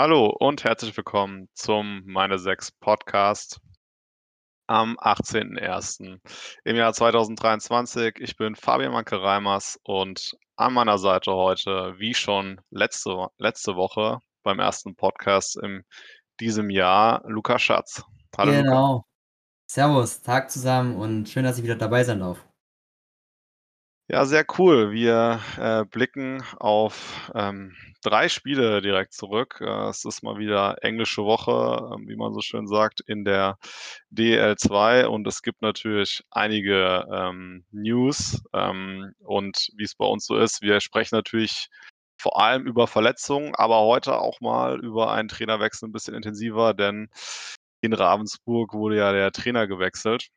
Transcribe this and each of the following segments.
Hallo und herzlich willkommen zum Meine 6 Podcast am 18.01. im Jahr 2023. Ich bin Fabian Manke-Reimers und an meiner Seite heute, wie schon letzte, letzte Woche beim ersten Podcast in diesem Jahr, Luca Schatz. Hallo Luca. Genau. Servus, Tag zusammen und schön, dass ich wieder dabei sein darf. Ja, sehr cool. Wir äh, blicken auf ähm, drei Spiele direkt zurück. Äh, es ist mal wieder englische Woche, äh, wie man so schön sagt, in der DL2 und es gibt natürlich einige ähm, News. Ähm, und wie es bei uns so ist, wir sprechen natürlich vor allem über Verletzungen, aber heute auch mal über einen Trainerwechsel ein bisschen intensiver, denn in Ravensburg wurde ja der Trainer gewechselt.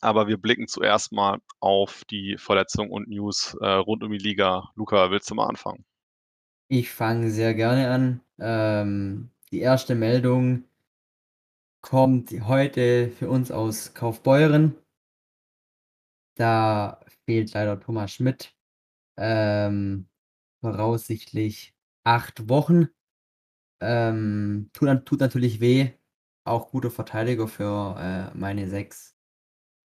Aber wir blicken zuerst mal auf die Verletzung und News äh, rund um die Liga. Luca, willst du mal anfangen? Ich fange sehr gerne an. Ähm, die erste Meldung kommt heute für uns aus Kaufbeuren. Da fehlt leider Thomas Schmidt. Ähm, voraussichtlich acht Wochen. Ähm, tut, tut natürlich weh. Auch guter Verteidiger für äh, meine sechs.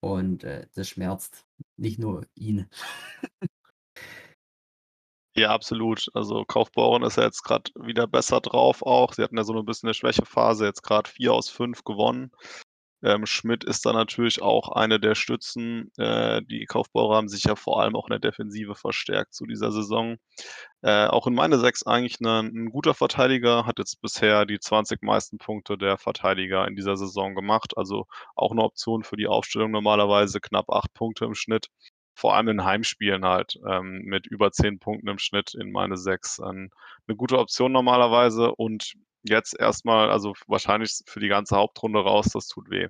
Und äh, das schmerzt nicht nur ihn. Ja, absolut. Also Kaufbeuren ist ja jetzt gerade wieder besser drauf auch. Sie hatten ja so ein bisschen 'ne Schwächephase, jetzt gerade 4 aus 5 gewonnen. Ähm, Schmidt ist da natürlich auch eine der Stützen. Äh, die Kaufbeurer haben sich ja vor allem auch in der Defensive verstärkt zu dieser Saison. Äh, auch in meine 6 eigentlich 'ne 'n guter Verteidiger, hat jetzt bisher die 20 meisten Punkte der Verteidiger in dieser Saison gemacht. Also auch 'ne Option für die Aufstellung normalerweise, knapp 8 Punkte im Schnitt. Vor allem in Heimspielen halt, ähm, mit über 10 Punkten im Schnitt in meine 6. Ähm, 'ne gute Option normalerweise und jetzt erstmal, also wahrscheinlich für die ganze Hauptrunde raus, das tut weh.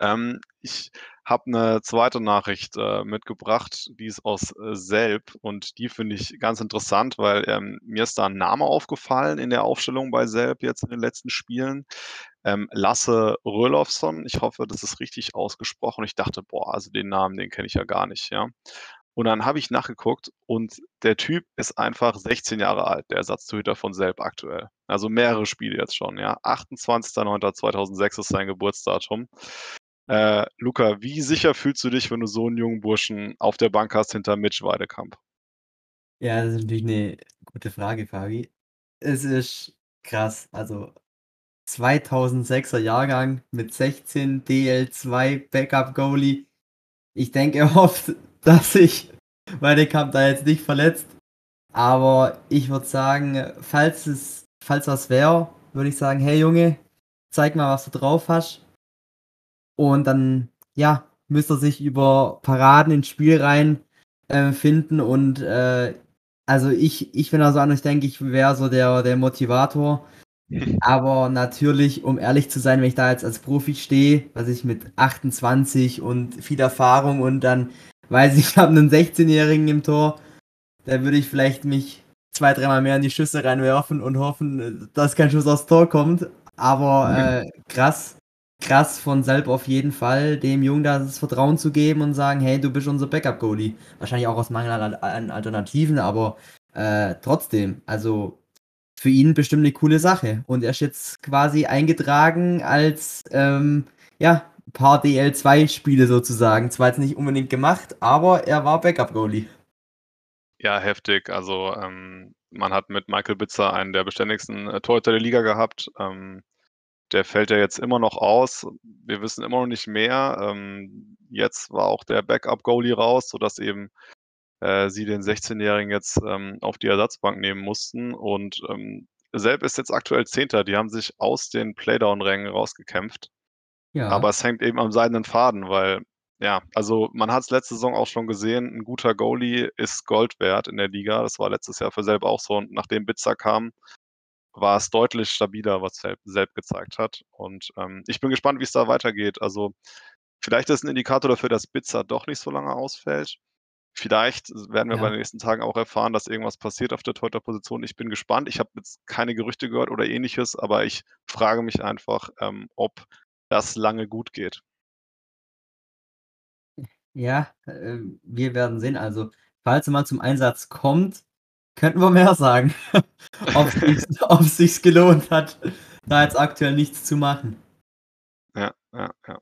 Ähm, ich habe eine zweite Nachricht, äh, mitgebracht, die ist aus, äh, Selb und die finde ich ganz interessant, weil, ähm, mir ist da ein Name aufgefallen in der Aufstellung bei Selb jetzt in den letzten Spielen. Ähm, Lasse Röhlofsson, ich hoffe, das ist richtig ausgesprochen. Ich dachte: „Boah, also den Namen, den kenne ich ja gar nicht“, ja. Und dann habe ich nachgeguckt und der Typ ist einfach 16 Jahre alt, der Ersatztorhüter von Selb aktuell. Also mehrere Spiele jetzt schon, ja. 28.09.2006 ist sein Geburtsdatum. Äh, Luca, wie sicher fühlst du dich, wenn du so einen jungen Burschen auf der Bank hast hinter Mitch Weidekamp? Ja, das ist natürlich eine gute Frage, Fabi. Es ist krass. Also 2006er Jahrgang mit 16 DL2 Backup Goalie. Ich denke, er hofft, dass sich Weidekamp da jetzt nicht verletzt. Aber ich würde sagen, falls es, falls was wäre, würde ich sagen, hey Junge, zeig mal, was du drauf hast. Und dann, ja, müsste er sich über Paraden ins Spiel rein äh, finden. Und äh, also ich, ich bin also an, ich denke, ich wäre so der, der Motivator. Aber natürlich, um ehrlich zu sein, wenn ich da jetzt als Profi stehe, was ich mit 28 und viel Erfahrung und dann weiß ich, ich habe einen 16-Jährigen im Tor, da würde ich vielleicht mich zwei, dreimal mehr in die Schüsse reinwerfen und hoffen, dass kein Schuss aufs Tor kommt. Aber äh, krass, krass von Selb auf jeden Fall, dem Jungen das Vertrauen zu geben und sagen, hey, du bist unser Backup-Goalie. Wahrscheinlich auch aus Mangel an Alternativen, aber äh, trotzdem, also für ihn bestimmt eine coole Sache. Und er ist jetzt quasi eingetragen als, ähm, ja, paar DL2-Spiele sozusagen. Zwar jetzt nicht unbedingt gemacht, aber er war Backup-Goalie. Ja, heftig. Also, ähm, man hat mit Michael Bitzer einen der beständigsten äh, Torhüter der Liga gehabt. Ähm, der fällt ja jetzt immer noch aus. Wir wissen immer noch nicht mehr. Ähm, jetzt war auch der Backup-Goalie raus, sodass eben äh, sie den 16-Jährigen jetzt ähm, auf die Ersatzbank nehmen mussten. Und ähm, Selb ist jetzt aktuell Zehnter. Die haben sich aus den Playdown-Rängen rausgekämpft. Ja. Aber es hängt eben am seidenen Faden, weil, ja, also man hat es letzte Saison auch schon gesehen, ein guter Goalie ist Gold wert in der Liga. Das war letztes Jahr für Selb auch so. Und nachdem Bitzer kam, war es deutlich stabiler, was Selb, Selb gezeigt hat. Und ähm, ich bin gespannt, wie es da weitergeht. Also vielleicht ist ein Indikator dafür, dass Bitzer doch nicht so lange ausfällt. Vielleicht werden wir ja. bei den nächsten Tagen auch erfahren, dass irgendwas passiert auf der Torhüter-Position. Ich bin gespannt. Ich habe jetzt keine Gerüchte gehört oder ähnliches, aber ich frage mich einfach, ähm, ob das lange gut geht. Ja, äh, wir werden sehen. Also, falls er mal zum Einsatz kommt, könnten wir mehr sagen. Ob sich's ob sich's gelohnt hat, da jetzt aktuell nichts zu machen. Ja, ja, ja.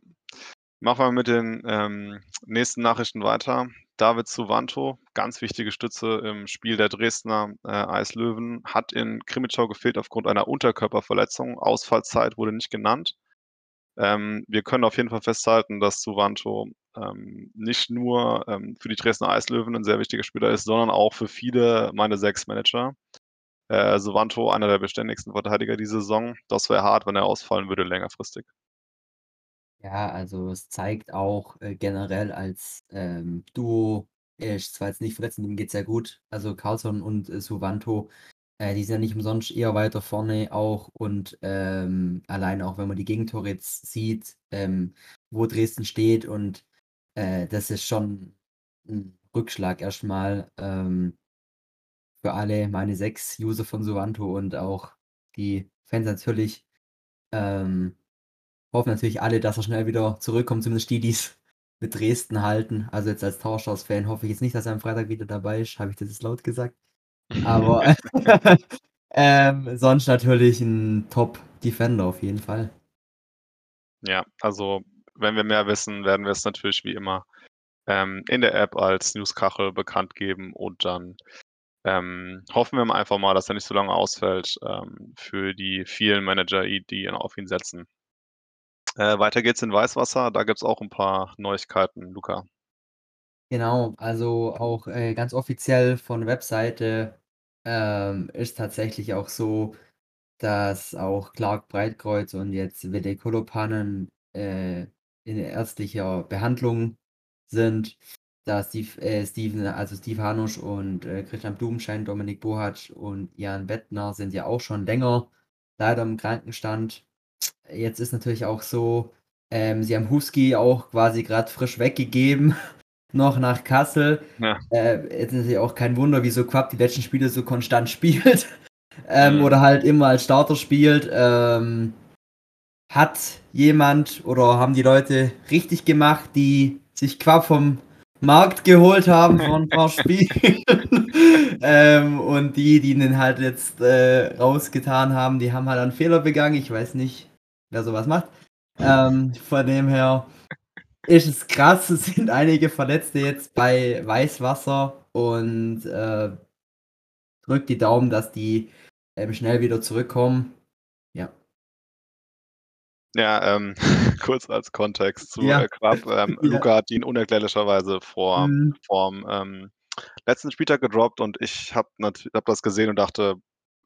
Machen wir mit den, ähm, nächsten Nachrichten weiter. David Suvanto, ganz wichtige Stütze im Spiel der Dresdner, äh, Eislöwen, hat in Krimitschau gefehlt aufgrund einer Unterkörperverletzung. Ausfallzeit wurde nicht genannt. Ähm, wir können auf jeden Fall festhalten, dass Suvanto, ähm, nicht nur, ähm, für die Dresdner Eislöwen 'n sehr wichtiger Spieler ist, sondern auch für viele meine 6 Manager. Äh, Suvanto, einer der beständigsten Verteidiger diese Saison. Das wäre hart, wenn er ausfallen würde längerfristig. Ja, also es zeigt auch, äh, generell als, ähm, Duo er ist zwar jetzt nicht verletzt ihm geht's sehr gut. Also Carlsson und, äh, Suvanto, äh, die sind ja nicht umsonst eher weiter vorne auch und, ähm, alleine auch wenn man die Gegentore jetzt sieht, ähm, wo Dresden steht und, äh, das ist schon 'n Rückschlag erst mal, ähm für alle meine 6 User von Suvanto und auch die Fans natürlich. Ähm, hoffen natürlich alle, dass er schnell wieder zurückkommt, zumindest die, die's mit Dresden halten. Also jetzt als Tauschhaus-Fan hoffe ich jetzt nicht, dass er am Freitag wieder dabei ist. Habe ich das jetzt laut gesagt? Aber, ähm, sonst natürlich 'n Top-Defender auf jeden Fall. Ja, also wenn wir mehr wissen, werden wir es natürlich wie immer, ähm, in der App als Newskachel bekannt geben und dann, ähm, hoffen wir mal einfach mal, dass er nicht so lange ausfällt, ähm, für die vielen Manager, die auf ihn setzen. Äh, weiter geht's in Weißwasser. Da gibt's auch 'n paar Neuigkeiten, Luca. Genau, also auch, äh, ganz offiziell von Webseite, ähm, ist tatsächlich auch so, dass auch Clark Breitkreuz und jetzt Wede Kolopanen, äh, in ärztlicher Behandlung sind. Da Steve äh, Steven also Steve Hanusch und, äh, Christian Blumenschein, Dominik Bohatsch und Jan Bettner sind ja auch schon länger leider im Krankenstand. Jetzt ist natürlich auch so, ähm, sie haben Husky auch quasi grad frisch weggegeben, noch nach Kassel. Ja. Äh, jetzt ist ja auch kein Wunder, wieso Quapp die letzten Spiele so konstant spielt, ähm, Mhm. oder halt immer als Starter spielt. Ähm, hat jemand oder haben die Leute richtig gemacht, die sich Quapp vom Markt geholt haben vor 'n paar Spielen? Ähm, und die, die ihn halt jetzt, äh, rausgetan haben, die haben halt einen Fehler begangen. Ich weiß nicht, wer so was macht. Ähm, von dem her ist es krass. Es sind einige Verletzte jetzt bei Weißwasser und, äh, drückt die Daumen, dass die, ähm, schnell wieder zurückkommen. Ja. Ja, ähm, kurz als Kontext zu, Ja. äh. Ähm, Ja. Luca hat ihn unerklärlicherweise vor Mhm. vorm, ähm, letzten Spieltag gedroppt und ich habe habe das gesehen und dachte: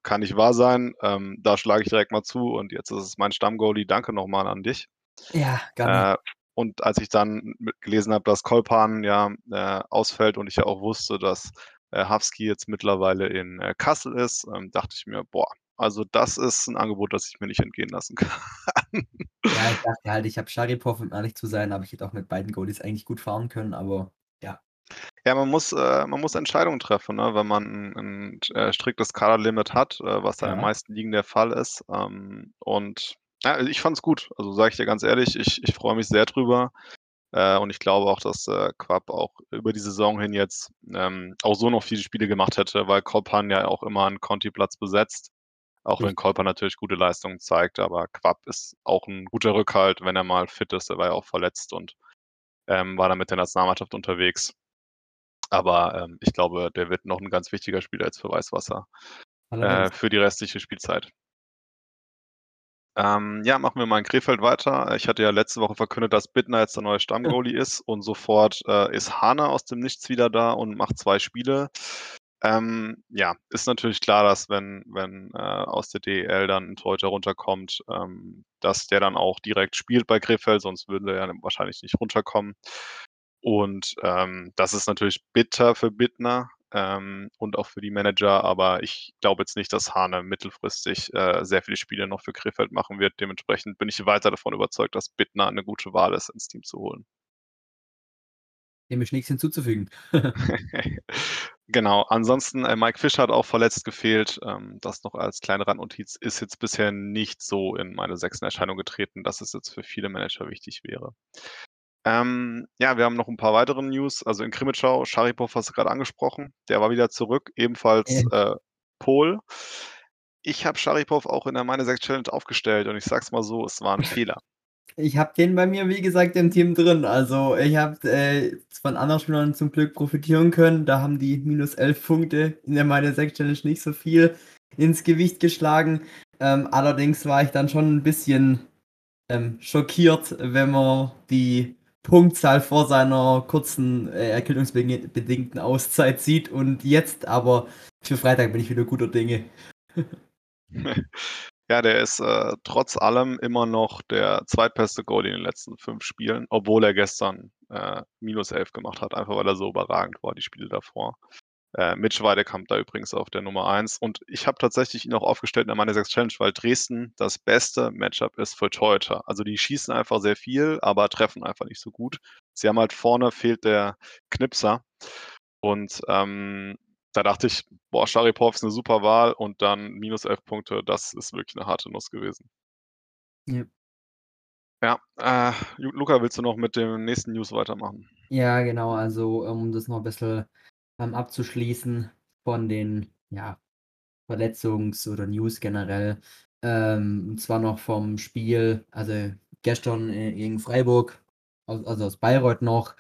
„Kann nicht wahr sein.“ Ähm, da schlage ich direkt mal zu und jetzt ist es mein Stamm-Goalie. Danke noch mal an dich. Ja, gerne. Äh, und als ich dann gelesen habe, dass Kolpan ja, äh, ausfällt und ich ja auch wusste, dass, äh, Husky jetzt mittlerweile in, äh, Kassel ist, ähm, dachte ich mir: „Boah, also das ist 'n Angebot, das ich mir nicht entgehen lassen kann.“ Ja, ich dachte halt, ich habe Scharipow, um ehrlich zu sein, aber ich hätte auch mit beiden Goalies eigentlich gut fahren können, aber ja. Ja, man muss äh, man muss Entscheidungen treffen, ne, wenn man 'n 'n, äh, striktes Kaderlimit hat, äh, was da in den Ja. meisten Ligen der Fall ist. Ähm, und ja, also ich fand's gut. Also, sage ich dir ganz ehrlich, ich ich freue mich sehr drüber. Äh, und ich glaube auch, dass, äh, Quapp auch über die Saison hin jetzt, ähm, auch so noch viele Spiele gemacht hätte, weil Kolpan ja auch immer 'n Conti-Platz besetzt. Auch wenn Richtig. Kolpan natürlich gute Leistungen zeigt, aber Quapp ist auch 'n guter Rückhalt, wenn er mal fit ist. Er war ja auch verletzt und, ähm, war dann mit der Nationalmannschaft unterwegs. Aber, ähm, ich glaube, der wird noch 'n ganz wichtiger Spieler jetzt für Weißwasser, äh, für die restliche Spielzeit. Ähm, ja, machen wir mal in Krefeld weiter. Ich hatte ja letzte Woche verkündet, dass Bittner jetzt der neue Stamm-Goalie ist und sofort, äh, ist Hane aus dem Nichts wieder da und macht 2 Spiele. Ähm, ja, ist natürlich klar, dass wenn wenn, äh, aus der DEL dann 'n Torhüter runterkommt, ähm, dass der dann auch direkt spielt bei Krefeld, sonst würde er ja wahrscheinlich nicht runterkommen. Und, ähm, das ist natürlich bitter für Bittner, ähm, und auch für die Manager, aber ich glaube jetzt nicht, dass Hane mittelfristig, äh, sehr viele Spiele noch für Krefeld machen wird. Dementsprechend bin ich weiter davon überzeugt, dass Bittner 'ne gute Wahl ist, ins Team zu holen. Dem ist nichts hinzuzufügen. Genau. Ansonsten, äh, Mike Fisch hat auch verletzt gefehlt. Ähm, das noch als kleine Randnotiz. Ist jetzt bisher nicht so in meine 6 in Erscheinung getreten, dass es jetzt für viele Manager wichtig wäre. Ähm, ja, wir haben noch ein paar weitere News. Also in Krimitschau, Scharipov hast du gerade angesprochen, der war wieder zurück, ebenfalls äh, Pol. Ich habe Scharipov auch in der Meine 6 Challenge aufgestellt und ich sag's mal so, es war ein Fehler. Ich habe den bei mir, wie gesagt, im Team drin. Also ich habe äh, von anderen Spielern zum Glück profitieren können. Da haben die minus 11 Punkte in der Meine 6 Challenge nicht so viel ins Gewicht geschlagen. Ähm, allerdings war ich dann schon ein bisschen ähm, schockiert, wenn man die Punktzahl vor seiner kurzen äh, erkältungsbedingten Auszeit sieht. Und jetzt aber für Freitag bin ich wieder guter Dinge. Ja, der ist äh, trotz allem immer noch der zweitbeste Goalie in den letzten fünf Spielen, obwohl er gestern äh, minus 11 gemacht hat, einfach weil er so überragend war, die Spiele davor. Äh, Mitch Weidekamp da übrigens auf der Nummer 1. Und ich habe tatsächlich ihn auch aufgestellt in der Meine 6 Challenge, weil Dresden das beste Matchup ist für Torhüter. Also die schießen einfach sehr viel, aber treffen einfach nicht so gut. Sie haben halt vorne fehlt der Knipser. Und ähm, da dachte ich, boah, Sharipov ist eine super Wahl und dann minus 11 Punkte, das ist wirklich eine harte Nuss gewesen. Ja. Ja, äh, Lu Luca, willst du noch mit dem nächsten News weitermachen? Ja, genau. Also, um das noch ein bisschen ähm, abzuschließen von den ja, Verletzungs- oder News generell. Ähm, und zwar noch vom Spiel, also gestern gegen Freiburg, also aus Bayreuth noch,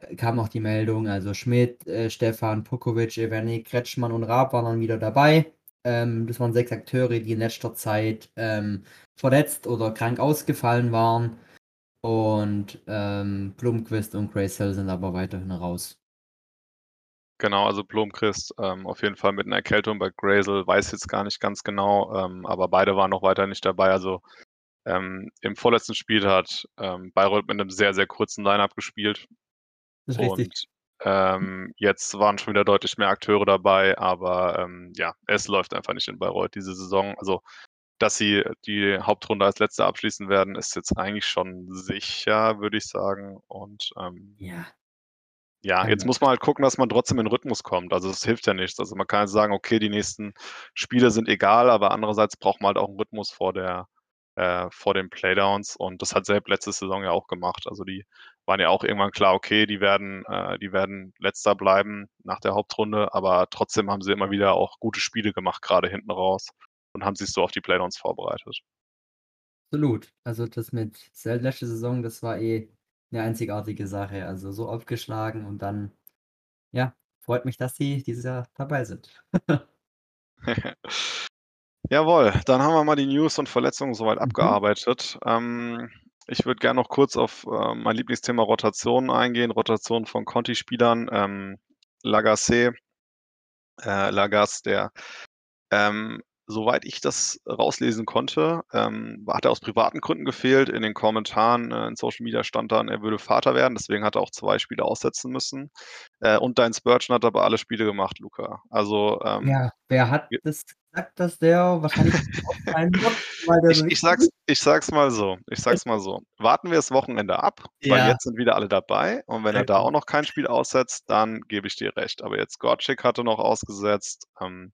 äh, kam noch die Meldung, also Schmidt, äh, Stefan, Pukovic, Evenik, Kretschmann und Raab waren dann wieder dabei. Ähm, das waren sechs Akteure, die in letzter Zeit ähm, verletzt oder krank ausgefallen waren. Und ähm, Blumquist und Graycell sind aber weiterhin raus. Genau, also Blomqvist ähm, auf jeden Fall mit einer Erkältung bei Grazel, weiß jetzt gar nicht ganz genau, ähm, aber beide waren noch weiter nicht dabei. Also ähm, im vorletzten Spiel hat ähm, Bayreuth mit einem sehr, sehr kurzen Line-Up gespielt. Das ist richtig. Und ähm, jetzt waren schon wieder deutlich mehr Akteure dabei, aber ähm, ja, es läuft einfach nicht in Bayreuth diese Saison. Also, dass sie die Hauptrunde als Letzter abschließen werden, ist jetzt eigentlich schon sicher, würde ich sagen. Und Ja. Ja, jetzt muss man halt gucken, dass man trotzdem in Rhythmus kommt. Also es hilft ja nichts. Also man kann jetzt sagen, okay, die nächsten Spiele sind egal, aber andererseits braucht man halt auch einen Rhythmus vor der, äh, vor den Playdowns. Und das hat Selb letzte Saison ja auch gemacht. Also die waren ja auch irgendwann klar, okay, die werden, äh, die werden letzter bleiben nach der Hauptrunde, aber trotzdem haben sie immer wieder auch gute Spiele gemacht, gerade hinten raus, und haben sich so auf die Playdowns vorbereitet. Absolut. Also das mit letzte Saison, das war eh eine einzigartige Sache. Also so aufgeschlagen und dann, ja, freut mich, dass sie dieses Jahr dabei sind. Jawohl, dann haben wir mal die News und Verletzungen soweit Mhm. abgearbeitet. Ähm, ich würde gerne noch kurz auf äh, mein Lieblingsthema Rotationen eingehen, Rotation von Conti-Spielern. Ähm, Lagacé, äh, Lagas, der, ähm, soweit ich das rauslesen konnte, ähm, hat er aus privaten Gründen gefehlt. In den Kommentaren äh, in Social Media stand dann, er würde Vater werden, deswegen hat er auch zwei Spiele aussetzen müssen. Äh, und dein Spurgeon hat aber alle Spiele gemacht, Luca. Also ähm, Ja, wer hat das gesagt, dass der wahrscheinlich ausfallen wird, weil der Ich, ich, sag's, ich sag's mal so. Ich sag's mal so. Warten wir das Wochenende ab, weil Ja. jetzt sind wieder alle dabei. Und wenn er da Okay. auch noch kein Spiel aussetzt, dann gebe ich dir recht. Aber jetzt Gotchik hatte noch ausgesetzt. Ähm,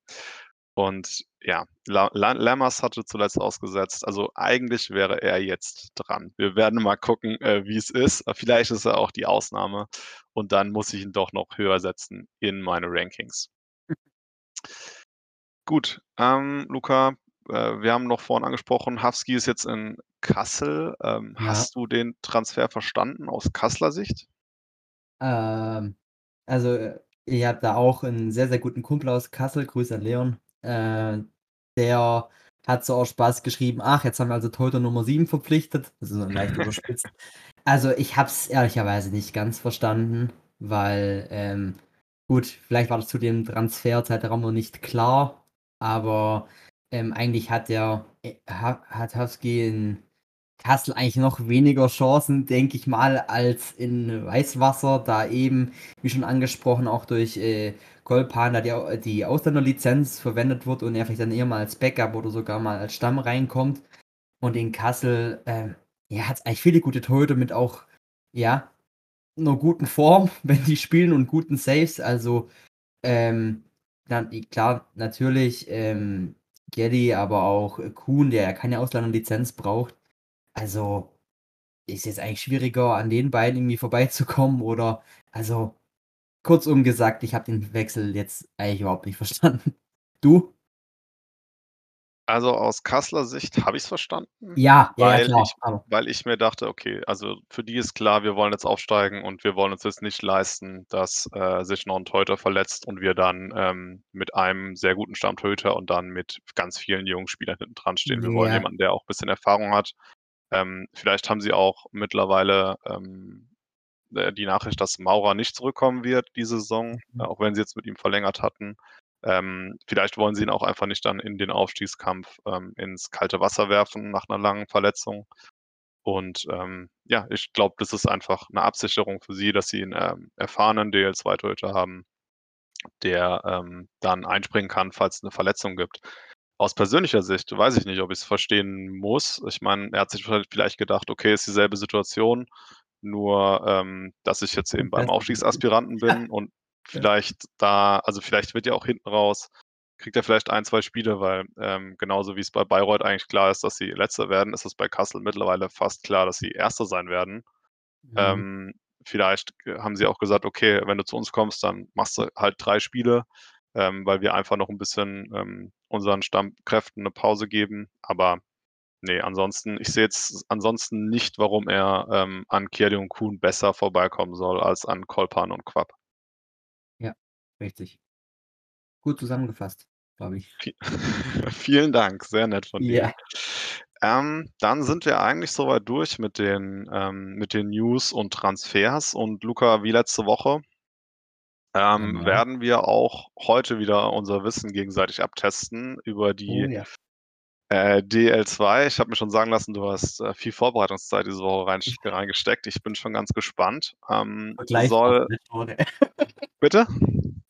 und ja, La La Lammers hatte zuletzt ausgesetzt. Also eigentlich wäre er jetzt dran. Wir werden mal gucken, äh, wie es ist. Vielleicht ist er auch die Ausnahme. Und dann muss ich ihn doch noch höher setzen in meine Rankings. Gut, ähm, Luca, äh, wir haben noch vorhin angesprochen, Hafski ist jetzt in Kassel. Ähm, Ja. Hast du den Transfer verstanden aus Kasseler Sicht? Ähm, also, äh, ich habe da auch einen sehr, sehr guten Kumpel aus Kassel, Grüße an Leon. Äh, der hat so aus Spaß geschrieben: „Ach, jetzt haben wir also Torhüter Nummer 7 verpflichtet.“ Das ist so leicht überspitzt. Also, ich habe es ehrlicherweise nicht ganz verstanden, weil, ähm gut, vielleicht war das zu dem Transferzeitraum noch nicht klar, aber, ähm, eigentlich hat der äh, ha hat Hafski in Kassel eigentlich noch weniger Chancen, denke ich mal, als in Weißwasser, da eben, wie schon angesprochen, auch durch äh, Golpan da die, die Ausländerlizenz verwendet wird und er vielleicht dann eher mal als Backup oder sogar mal als Stamm reinkommt. Und in Kassel, ähm, ja, hat es eigentlich viele gute Torhüter mit auch, ja, einer guten Form, wenn die spielen und guten Saves. Also, ähm, dann, klar, natürlich, ähm, Geddy, aber auch äh, Kuhn, der ja keine Ausländerlizenz braucht. Also, ist jetzt eigentlich schwieriger, an den beiden irgendwie vorbeizukommen oder also kurzum gesagt, ich habe den Wechsel jetzt eigentlich überhaupt nicht verstanden. Du? Also, aus Kasseler Sicht habe ich's verstanden, Ja, ja, ja, weil klar, ich aber weil ich mir dachte: „Okay, also für die ist klar, wir wollen jetzt aufsteigen und wir wollen uns jetzt nicht leisten, dass, äh, sich noch 'n Torhüter verletzt und wir dann, ähm, mit einem sehr guten Stammtorhüter und dann mit ganz vielen jungen Spielern hinten dran stehen. Wir wollen Ja. jemanden, der auch bisschen Erfahrung hat. Ähm, vielleicht haben sie auch mittlerweile, ähm, äh, die Nachricht, dass Maurer nicht zurückkommen wird diese Saison, Mhm. auch wenn sie jetzt mit ihm verlängert hatten. Ähm, vielleicht wollen sie ihn auch einfach nicht dann in den Aufstiegskampf, ähm, ins kalte Wasser werfen nach 'ner langen Verletzung. Und, ähm, ja, ich glaube, das ist einfach 'ne Absicherung für sie, dass sie 'n, ähm, erfahrenen DL2-Torhüter haben, der, dann einspringen kann, falls 'ne Verletzung gibt. Aus persönlicher Sicht weiß ich nicht, ob ich's verstehen muss. Ich meine, er hat sich vielleicht gedacht: „Okay, ist dieselbe Situation, nur, ähm, dass ich jetzt eben Und beim Aufstiegsaspiranten bin und Ja. vielleicht da also vielleicht wird ja auch hinten raus kriegt er vielleicht 1, 2 Spiele, weil, ähm, genauso wie's bei Bayreuth eigentlich klar ist, dass sie Letzter werden, ist es bei Kassel mittlerweile fast klar, dass sie Erster sein werden. Mhm. Ähm, vielleicht haben sie auch gesagt: „Okay, wenn du zu uns kommst, dann machst du halt 3 Spiele, ähm, weil wir einfach noch 'n bisschen, ähm, unseren Stammkräften 'ne Pause geben.“ Aber ne, ansonsten ich sehe jetzt ansonsten nicht, warum er, ähm, an Kierde und Kuhn besser vorbeikommen soll als an Kolpan und Quapp. Ja, richtig. Gut zusammengefasst, Fabi. Vi vielen Dank, sehr nett von dir. Ja. Ähm, dann sind wir eigentlich so weit durch mit den ähm, mit den News und Transfers und Luka, wie letzte Woche ähm, Ja. werden wir auch heute wieder unser Wissen gegenseitig abtesten über Oh die, ja. äh, DL2. Ich habe mir schon sagen lassen, du hast, äh, viel Vorbereitungszeit diese Woche reinsch reingesteckt. Ich bin schon ganz gespannt. Ähm, soll Bitte?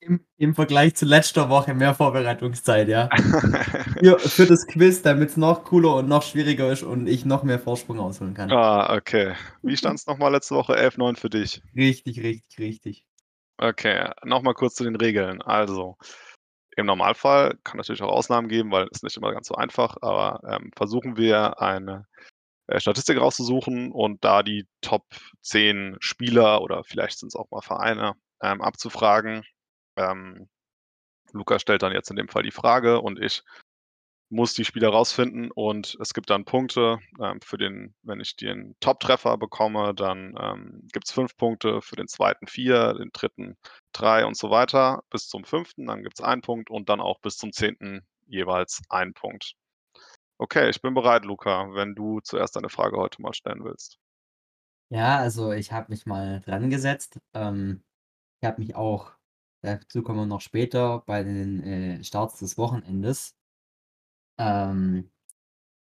Im im Vergleich zu letzter Woche mehr Vorbereitungszeit, ja. Für für das Quiz, damit's noch cooler und noch schwieriger ist und ich noch mehr Vorsprung rausholen kann. Ah, okay. Wie stand's noch mal letzte Woche? 11:9 für dich? Richtig, richtig, richtig. Okay, noch mal kurz zu den Regeln. Also, im Normalfall kann natürlich auch Ausnahmen geben, weil ist nicht immer ganz so einfach, aber, ähm, versuchen wir eine, äh, Statistik rauszusuchen und da die Top 10 Spieler oder vielleicht sind's auch mal Vereine, ähm, abzufragen. Ähm, Luka stellt dann jetzt in dem Fall die Frage und ich muss die Spieler rausfinden und es gibt dann Punkte, ähm, für den wenn ich den Top-Treffer bekomme, dann, ähm, gibt's 5 Punkte, für den 2. 4, den 3. 3 und so weiter bis zum 5., dann gibt's 1 Punkt und dann auch bis zum 10. jeweils 1 Punkt. Okay, ich bin bereit, Luka, wenn du zuerst deine Frage heute mal stellen willst. Ja, also ich habe mich mal drangesetzt. Ähm, ich habe mich auch dazu kommen wir noch später bei den, äh, Starts des Wochenendes ähm,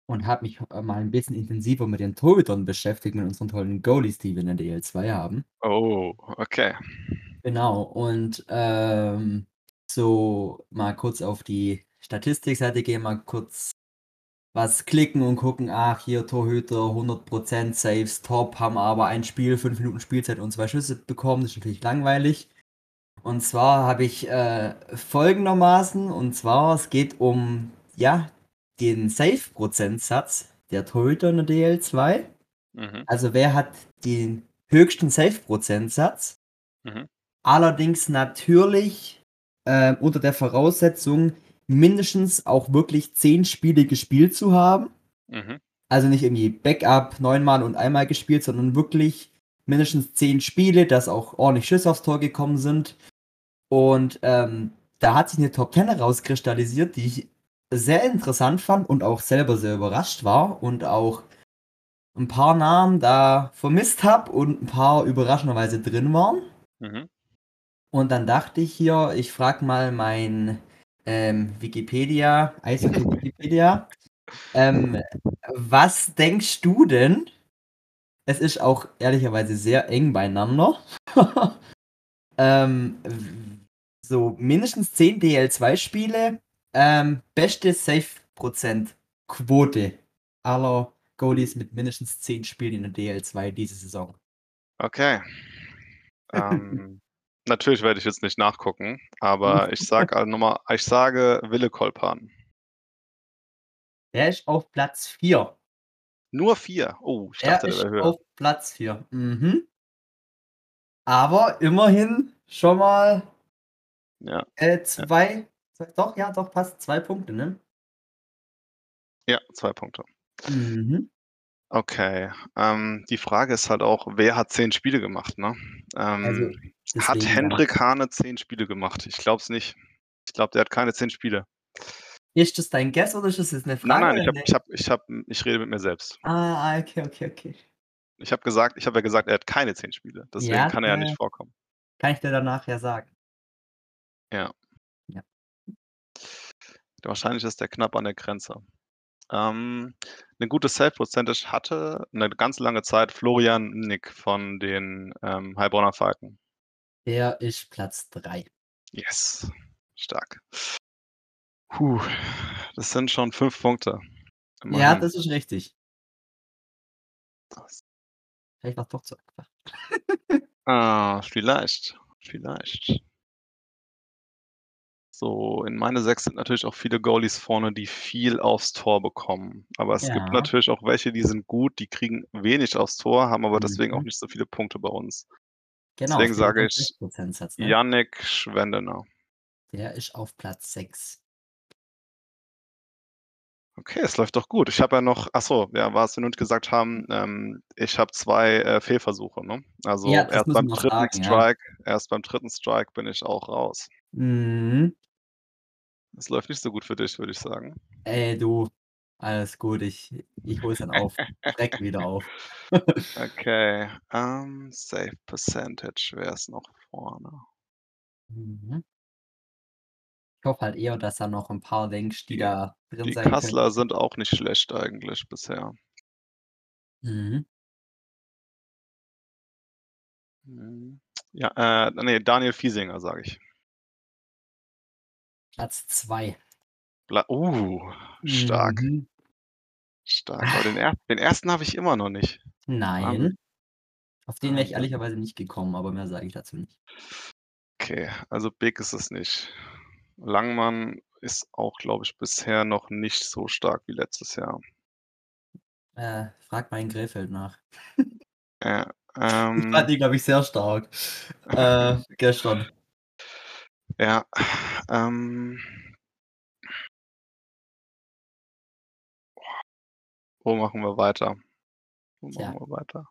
und habe mich, äh, mal 'n bisschen intensiver mit den Torhütern beschäftigt, mit unseren tollen Goalies, die wir in der DL2 haben. Oh, okay. Genau und, ähm, so mal kurz auf die Statistikseite gehen, mal kurz was klicken und gucken, ach, hier Torhüter 100 % Saves top, haben aber ein Spiel, 5 Minuten Spielzeit und 2 Schüsse bekommen. Das ist natürlich langweilig. Und zwar habe ich, äh, folgendermaßen und zwar, es geht um, ja, den Save-Prozentsatz der Torhüter in der DL2. Mhm. Also, wer hat den höchsten Save-Prozentsatz? Mhm. Allerdings natürlich, äh, unter der Voraussetzung, mindestens auch wirklich 10 Spiele gespielt zu haben. Mhm. Also, nicht irgendwie Backup 9 Mal und einmal gespielt, sondern wirklich mindestens 10 Spiele, dass auch ordentlich Schüsse aufs Tor gekommen sind. Und, ähm, da hat sich 'ne Top 10 herauskristallisiert, die ich sehr interessant fand und auch selber sehr überrascht war und auch 'n paar Namen da vermisst habe und 'n paar überraschenderweise drin waren. Mhm. Und dann dachte ich hier, ich frage mal mein, ähm, Wikipedia, Eishockey-Wikipedia. Ähm, was denkst du denn es ist auch ehrlicherweise sehr eng beieinander. Ähm, so mindestens 10 DL2 Spiele, ähm, beste Save-Prozent-Quote aller Goalies mit mindestens 10 Spielen in der DL2 diese Saison. Okay. Ähm, natürlich werde ich jetzt nicht nachgucken, aber ich sage a Nummer ich sage Ville Kolpan. Der ist auf Platz 4. Nur 4? Oh, ich Er dachte, der ist wäre höher. auf Platz 4. Mhm. Aber immerhin schon mal Ja. äh, Ja. 2 doch, ja, doch, passt. 2 Punkte, ne? Ja, 2 Punkte. Mhm. Okay. Ähm, die Frage ist halt auch, wer hat 10 Spiele gemacht, ne? Also, Ähm, hat deswegen, ja. Hendrik Hane 10 Spiele gemacht? Ich glaube es nicht. Ich glaube, der hat keine 10 Spiele. Ist das dein Guess oder ist das jetzt 'ne Nein, Frage nein, oder ich habe 'ne ich habe ich habe ich rede mit mir selbst. Ah, okay, okay, okay. Ich habe gesagt ich habe ja gesagt, er hat keine 10 Spiele. Deswegen Ja, kann er ja nicht äh, vorkommen. kann ich dir danach ja sagen. Ja. Wahrscheinlich ist der knapp an der Grenze. Ähm, 'ne gute Save Percentage hatte 'ne ganz lange Zeit Florian Nick von den, ähm, Heilbronner Falken. Der ist Platz 3. Yes, stark. Puh, das sind schon 5 Punkte. Ja, Immerhin. das ist richtig. Das Vielleicht war's doch zu einfach. Ah, vielleicht, vielleicht. So, in meine 6 sind natürlich auch viele Goalies vorne, die viel aufs Tor bekommen. Aber es gibt Ja. natürlich auch welche, die sind gut, die kriegen wenig aufs Tor, haben aber deswegen auch Mhm. nicht so viele Punkte bei uns. Genau, Deswegen sage ich 54 Prozentsatz, ne? Yannick Schwendener. Der ist auf Platz 6. Okay, es läuft doch gut. Ich habe ja noch ach so, ja, was wir nicht gesagt haben, ähm, ich habe 2, äh, Fehlversuche, ne? Also, Ja, erst beim 3. sagen, ja. Strike erst beim 3. Strike bin ich auch raus. Mhm. Es läuft nicht so gut für dich, würde ich sagen. Ey, du, alles gut, ich ich hole es dann auf. Schreck wieder auf. Okay, ähm, Save Percentage, wer ist noch vorne? Mhm. Ich hoffe halt eher, dass da noch 'n paar denkst, die Die da drin die sein könnten. Kasseler sind auch nicht schlecht eigentlich bisher. Mhm. Mhm. Ja, äh, ne, Daniel Fiesinger, sage ich. Platz 2. Pla uh, stark. Mhm. Stark, aber den er den 1. habe ich immer noch nicht. Nein. Auf den wäre ich ehrlicherweise nicht gekommen, aber mehr sage ich dazu nicht. Okay, also Big ist es nicht. Langmann ist auch, glaube ich, bisher noch nicht so stark wie letztes Jahr. Äh, frag mal in Krefeld nach. Ja, Ich ähm fand ihn, glaube ich, sehr stark, äh, gestern. Ja, ähm Wo machen wir weiter? Wo machen wir weiter?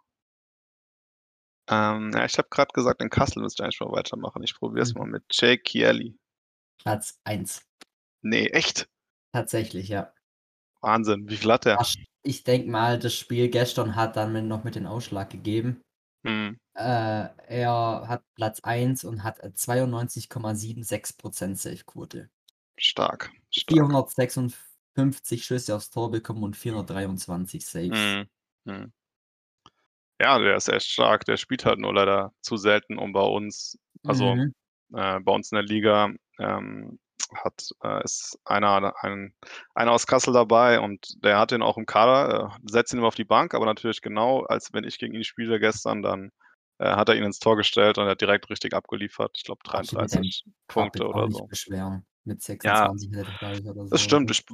Ähm, ja, ich habe grad gesagt, in Kassel müsste ich eigentlich mal weitermachen. Ich probiere es mal Mhm. mit Jake Chielli. Platz 1. Ne, echt? Tatsächlich, ja. Wahnsinn, wie viel hat der? Asch ich denke mal, das Spiel gestern hat dann noch mit den Ausschlag gegeben. Mhm. Äh, er hat Platz 1 und hat, äh, 92,76 % Savequote. Stark, stark. 456 Schüsse aufs Tor bekommen und 423 Saves. Mhm, mhm. Ja, der ist echt stark. Der spielt halt nur leider zu selten, um bei uns also, Mhm. äh, bei uns in der Liga, ähm, hat äh, ist einer ein einer aus Kassel dabei und der hat den auch im Kader, äh, setzt ihn immer auf die Bank, aber natürlich genau, als wenn ich gegen ihn spiele gestern, dann, äh, hat er ihn ins Tor gestellt und er hat direkt richtig abgeliefert. Ich glaube Darfst dich mit deinem 33 Farbe Punkte oder nicht so. beschweren. Mit Ja, 26 hat er doch, glaube ich, oder so, das stimmt. Ich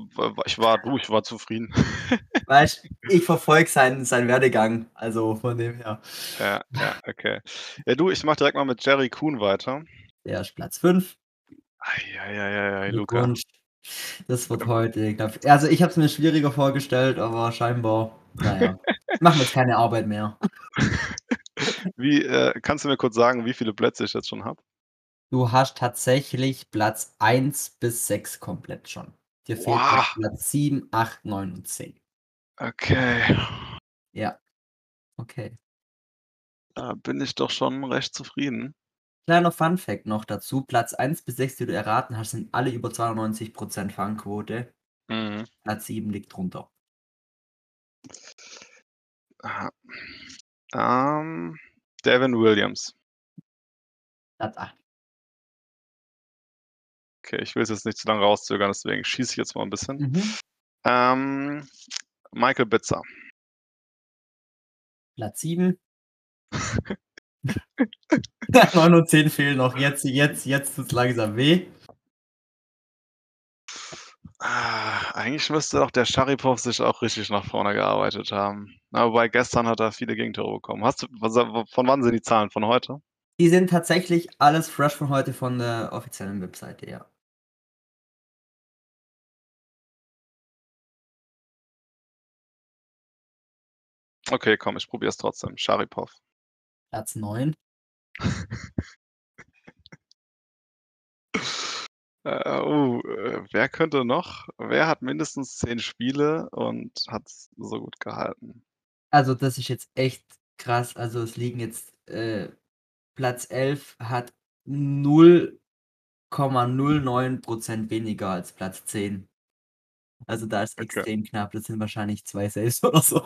ich war du, ich war zufrieden. Weißt, ich verfolge seinen seinen Werdegang, also von dem her. Ja, ja, okay. Ja, du, ich mache direkt mal mit Jerry Kuhn weiter. Der ist Platz 5. Ei, ei, ei, ei, ei, Luca. Das wird heute, ich also, ich habe es mir schwieriger vorgestellt, aber scheinbar, na ja, machen wir jetzt keine Arbeit mehr. Wie, äh kannst du mir kurz sagen, wie viele Plätze ich jetzt schon habe? Du hast tatsächlich Platz 1 bis 6 komplett schon. Dir fehlt Boah. Platz 7, 8, 9 und 10. Okay. Ja. Okay. Da bin ich doch schon recht zufrieden. Kleiner Funfact noch dazu: Platz 1 bis 6, die du erraten hast, sind alle über 92 % Fangquote. Mhm. Platz 7 liegt drunter. Aha. Ähm, Devin Williams. Platz 8. Okay, ich will es jetzt nicht zu lange rauszögern, deswegen schieße ich jetzt mal 'n bisschen. Mhm. Ähm, Michael Bitzer. Platz 7. 9 und 10 fehlen noch. Jetzt jetzt jetzt tut's langsam weh. Ah, eigentlich müsste doch der Scharipow sich auch richtig nach vorne gearbeitet haben. Na, wobei gestern hat er viele Gegentore bekommen. Hast du was von wann sind die Zahlen? Von heute? Die sind tatsächlich alles fresh von heute von der offiziellen Webseite, ja. Okay, komm, ich probiere es trotzdem. Scharipow. Platz 9. Äh, oh, äh, wer könnte noch? Wer hat mindestens 10 Spiele und hat's so gut gehalten? Also, das ist jetzt echt krass. Also, es liegen jetzt, äh Platz 11 hat 0,09% weniger als Platz 10. Also, da ist Okay. extrem knapp. Das sind wahrscheinlich 2 Saves oder so.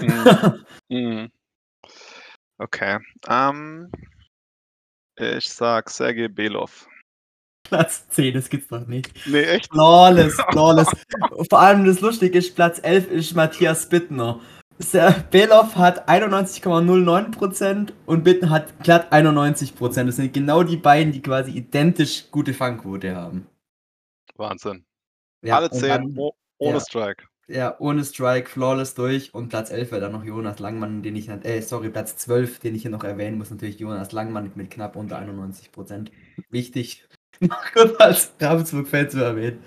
Mhm. Mhm. Okay. Ähm ich sage Sergej Belov. Platz 10, das gibt's doch nicht. Ne, echt? Flawless, flawless. Vor allem das Lustige ist, Platz 11 ist Matthias Bittner. Belov hat 91,09% und Bittner hat glatt 91% Das sind genau die beiden, die quasi identisch gute Fangquote haben. Wahnsinn. Ja, Alle und 10 dann ohne ja. Strike. Ja, ohne Strike, flawless durch und Platz 11 wäre dann noch Jonas Langmann, den ich äh, sorry, Platz 12, den ich hier noch erwähnen muss, natürlich Jonas Langmann mit knapp unter 91% Wichtig, noch kurz als Ravensburg-Fan zu erwähnen.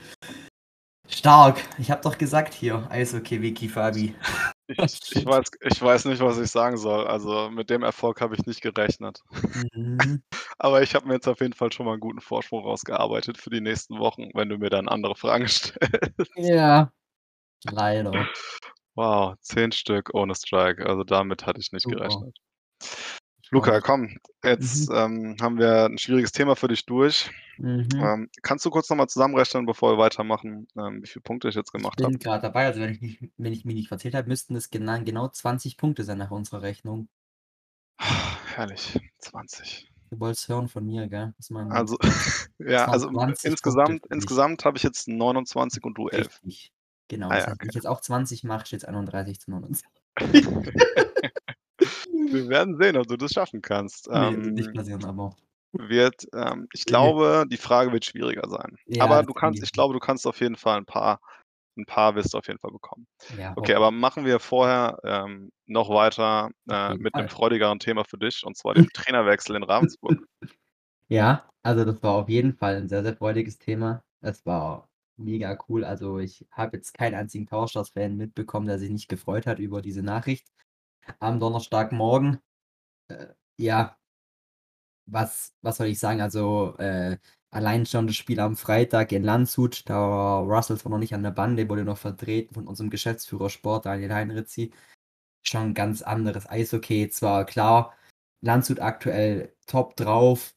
Stark. Ich habe doch gesagt hier, Eishockey Wiki Fabi. Ich ich weiß ich weiß nicht, was ich sagen soll. Also, mit dem Erfolg habe ich nicht gerechnet. Mhm. Aber ich habe mir jetzt auf jeden Fall schon mal 'n guten Vorsprung rausgearbeitet für die nächsten Wochen, wenn du mir dann andere Fragen stellst. Ja. Leider. Wow, 10 Stück ohne Strike. Also, damit hatte ich nicht Super. gerechnet. Ich Luca, komm, jetzt, Mhm. ähm, haben wir 'n schwieriges Thema für dich durch. Mhm. Ähm, kannst du kurz noch mal zusammenrechnen, bevor wir weitermachen, ähm, wie viele Punkte ich jetzt Ich gemacht habe? bin grad dabei, also, wenn ich nicht wenn ich mich nicht verzählt habe, müssten es gena genau 20 Punkte sein nach unserer Rechnung. Herrlich, 20. Du wolltest hören von mir, gell? Also, ja, also, 20 Punkte insgesamt insgesamt habe ich jetzt 29 und du 11. Richtig. Genau. Ah Das ja, heißt, wenn okay. ich jetzt auch 20 mache, steht's 31 zu 29. Wir werden sehen, ob du das schaffen kannst. Ne, wird nicht Ähm passieren, aber wird ähm, ich glaube, die Frage wird schwieriger sein. Ja, Aber du kannst ich glaube, du kannst auf jeden Fall 'n paar 'n paar wirst du auf jeden Fall bekommen. Ja, Okay, aber machen wir vorher, ähm, noch weiter, äh, mit Fall. freudigeren Thema für dich, und zwar dem Trainerwechsel in Ravensburg. Ja, also, das war auf jeden Fall 'n sehr, sehr freudiges Thema. Es war mega cool. Also, ich habe jetzt keinen einzigen Power Stars Fan mitbekommen, der sich nicht gefreut hat über diese Nachricht am Donnerstagmorgen. Äh, ja. Was was soll ich sagen? Also, äh, allein schon das Spiel am Freitag in Landshut, da war Russell zwar noch nicht an der Bande, wurde noch vertreten von unserem Geschäftsführer Sport, Daniel Heinrizi. Schon 'n ganz anderes Eishockey. Zwar klar, Landshut aktuell top drauf.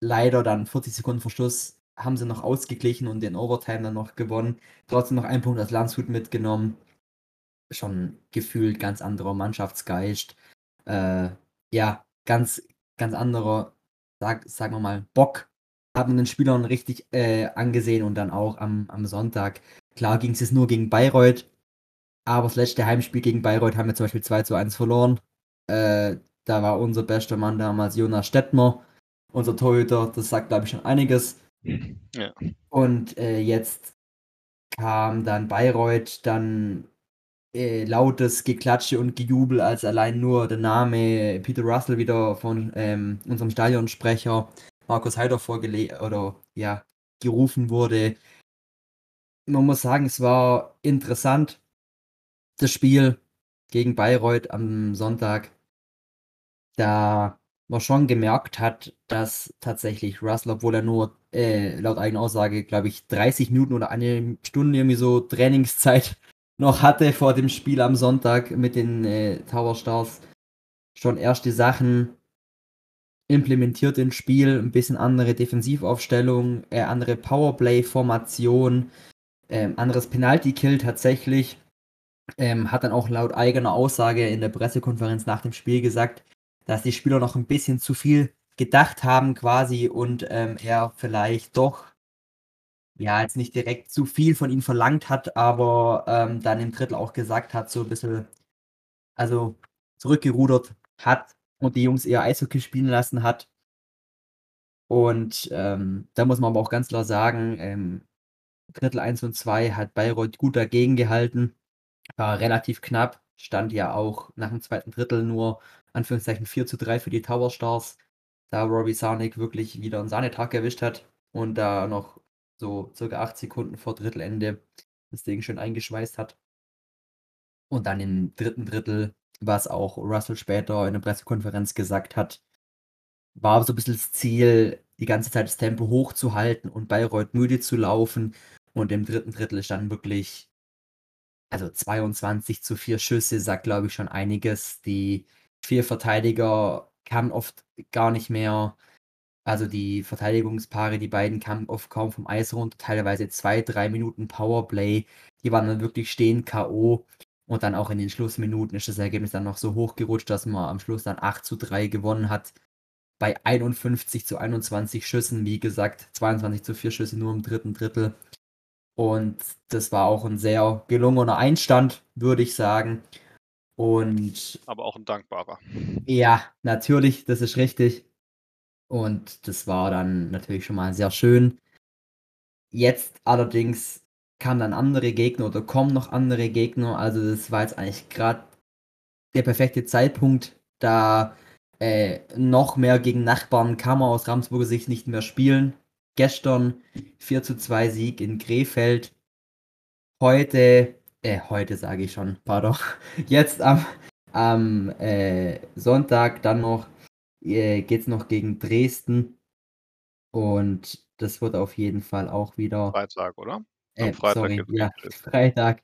Leider dann 40 Sekunden vor Schluss haben sie noch ausgeglichen und in Overtime dann noch gewonnen. Trotzdem noch 1 Punkt aus Landshut mitgenommen. Schon gefühlt ganz anderer Mannschaftsgeist. Äh, ja, ganz ganz anderer, sag sagen wir mal, Bock hat man den Spielern richtig, äh, angesehen und dann auch am am Sonntag. Klar ging's jetzt nur gegen Bayreuth, aber das letzte Heimspiel gegen Bayreuth haben wir zum Beispiel 2:1 verloren. Äh, da war unser bester Mann damals Jonas Stettmer, unser Torhüter. Das sagt, glaube ich, schon einiges. Ja. Und, äh, jetzt kam dann Bayreuth, dann, äh, lautes Geklatsche und Gejubel, als allein nur der Name Peter Russell wieder von, ähm, unserem Stadionsprecher Markus Heider vorgele oder ja, gerufen wurde. Man muss sagen, es war interessant, das Spiel gegen Bayreuth am Sonntag. Da man schon gemerkt hat, dass tatsächlich Russell, obwohl er nur, äh, laut eigener Aussage, glaube ich, 30 Minuten oder 1 Stunde irgendwie so Trainingszeit noch hatte vor dem Spiel am Sonntag mit den, äh, Tower Stars, schon erste Sachen implementiert ins Spiel, 'n bisschen andere Defensivaufstellung, äh, andere Powerplay-Formation, ähm, anderes Penalty Kill tatsächlich. Ähm, hat dann auch laut eigener Aussage in der Pressekonferenz nach dem Spiel gesagt, dass die Spieler noch 'n bisschen zu viel gedacht haben quasi und, ähm, er vielleicht doch ja, jetzt nicht direkt zu viel von ihnen verlangt hat, aber, ähm, dann im Drittel auch gesagt hat, so 'n bisschen also, zurückgerudert hat und die Jungs eher Eishockey spielen lassen hat. Und, ähm, da muss man aber auch ganz klar sagen, ähm, Drittel 1 und 2 hat Bayreuth gut dagegen gehalten. War relativ knapp, stand ja auch nach dem zweiten Drittel nur Anführungszeichen 4 zu 3 für die Tower Stars, da Robbie Sarnik wirklich wieder einen Sahnetag erwischt hat und da noch so circa 8 Sekunden vor Drittelende das Ding schön eingeschweißt hat. Und dann im dritten Drittel, was auch Russell später in der Pressekonferenz gesagt hat, war so ein bisschen das Ziel, die ganze Zeit das Tempo hochzuhalten und Bayreuth müde zu laufen. Und im dritten Drittel ist dann wirklich, also 22 zu 4 Schüsse, sagt glaube ich schon einiges. Die vier Verteidiger kamen oft gar nicht mehr. Also die Verteidigungspaare, die beiden kamen oft kaum vom Eis runter, teilweise zwei, drei Minuten Powerplay. Die waren dann wirklich stehen K.O. Und dann auch in den Schlussminuten ist das Ergebnis dann noch so hochgerutscht, dass man am Schluss dann 8 zu 3 gewonnen hat bei 51 zu 21 Schüssen, wie gesagt, 22 zu 4 Schüsse nur im dritten Drittel. Und das war auch ein sehr gelungener Einstand, würde ich sagen. Und aber auch ein dankbarer. Ja, natürlich, das ist richtig. Und das war dann natürlich schon mal sehr schön. Jetzt allerdings kamen dann andere Gegner oder kommen noch andere Gegner. Also das war jetzt eigentlich gerade der perfekte Zeitpunkt, da äh, noch mehr gegen Nachbarn kann man aus Ramsburger Sicht nicht mehr spielen. Gestern 4 zu 2 Sieg in Krefeld. Heute, äh, heute sage ich schon, pardon. Jetzt am, am äh, Sonntag dann noch äh, geht es noch gegen Dresden. Und das wird auf jeden Fall auch wieder. Freitag, oder? Äh, Freitag sorry, ja, Freitag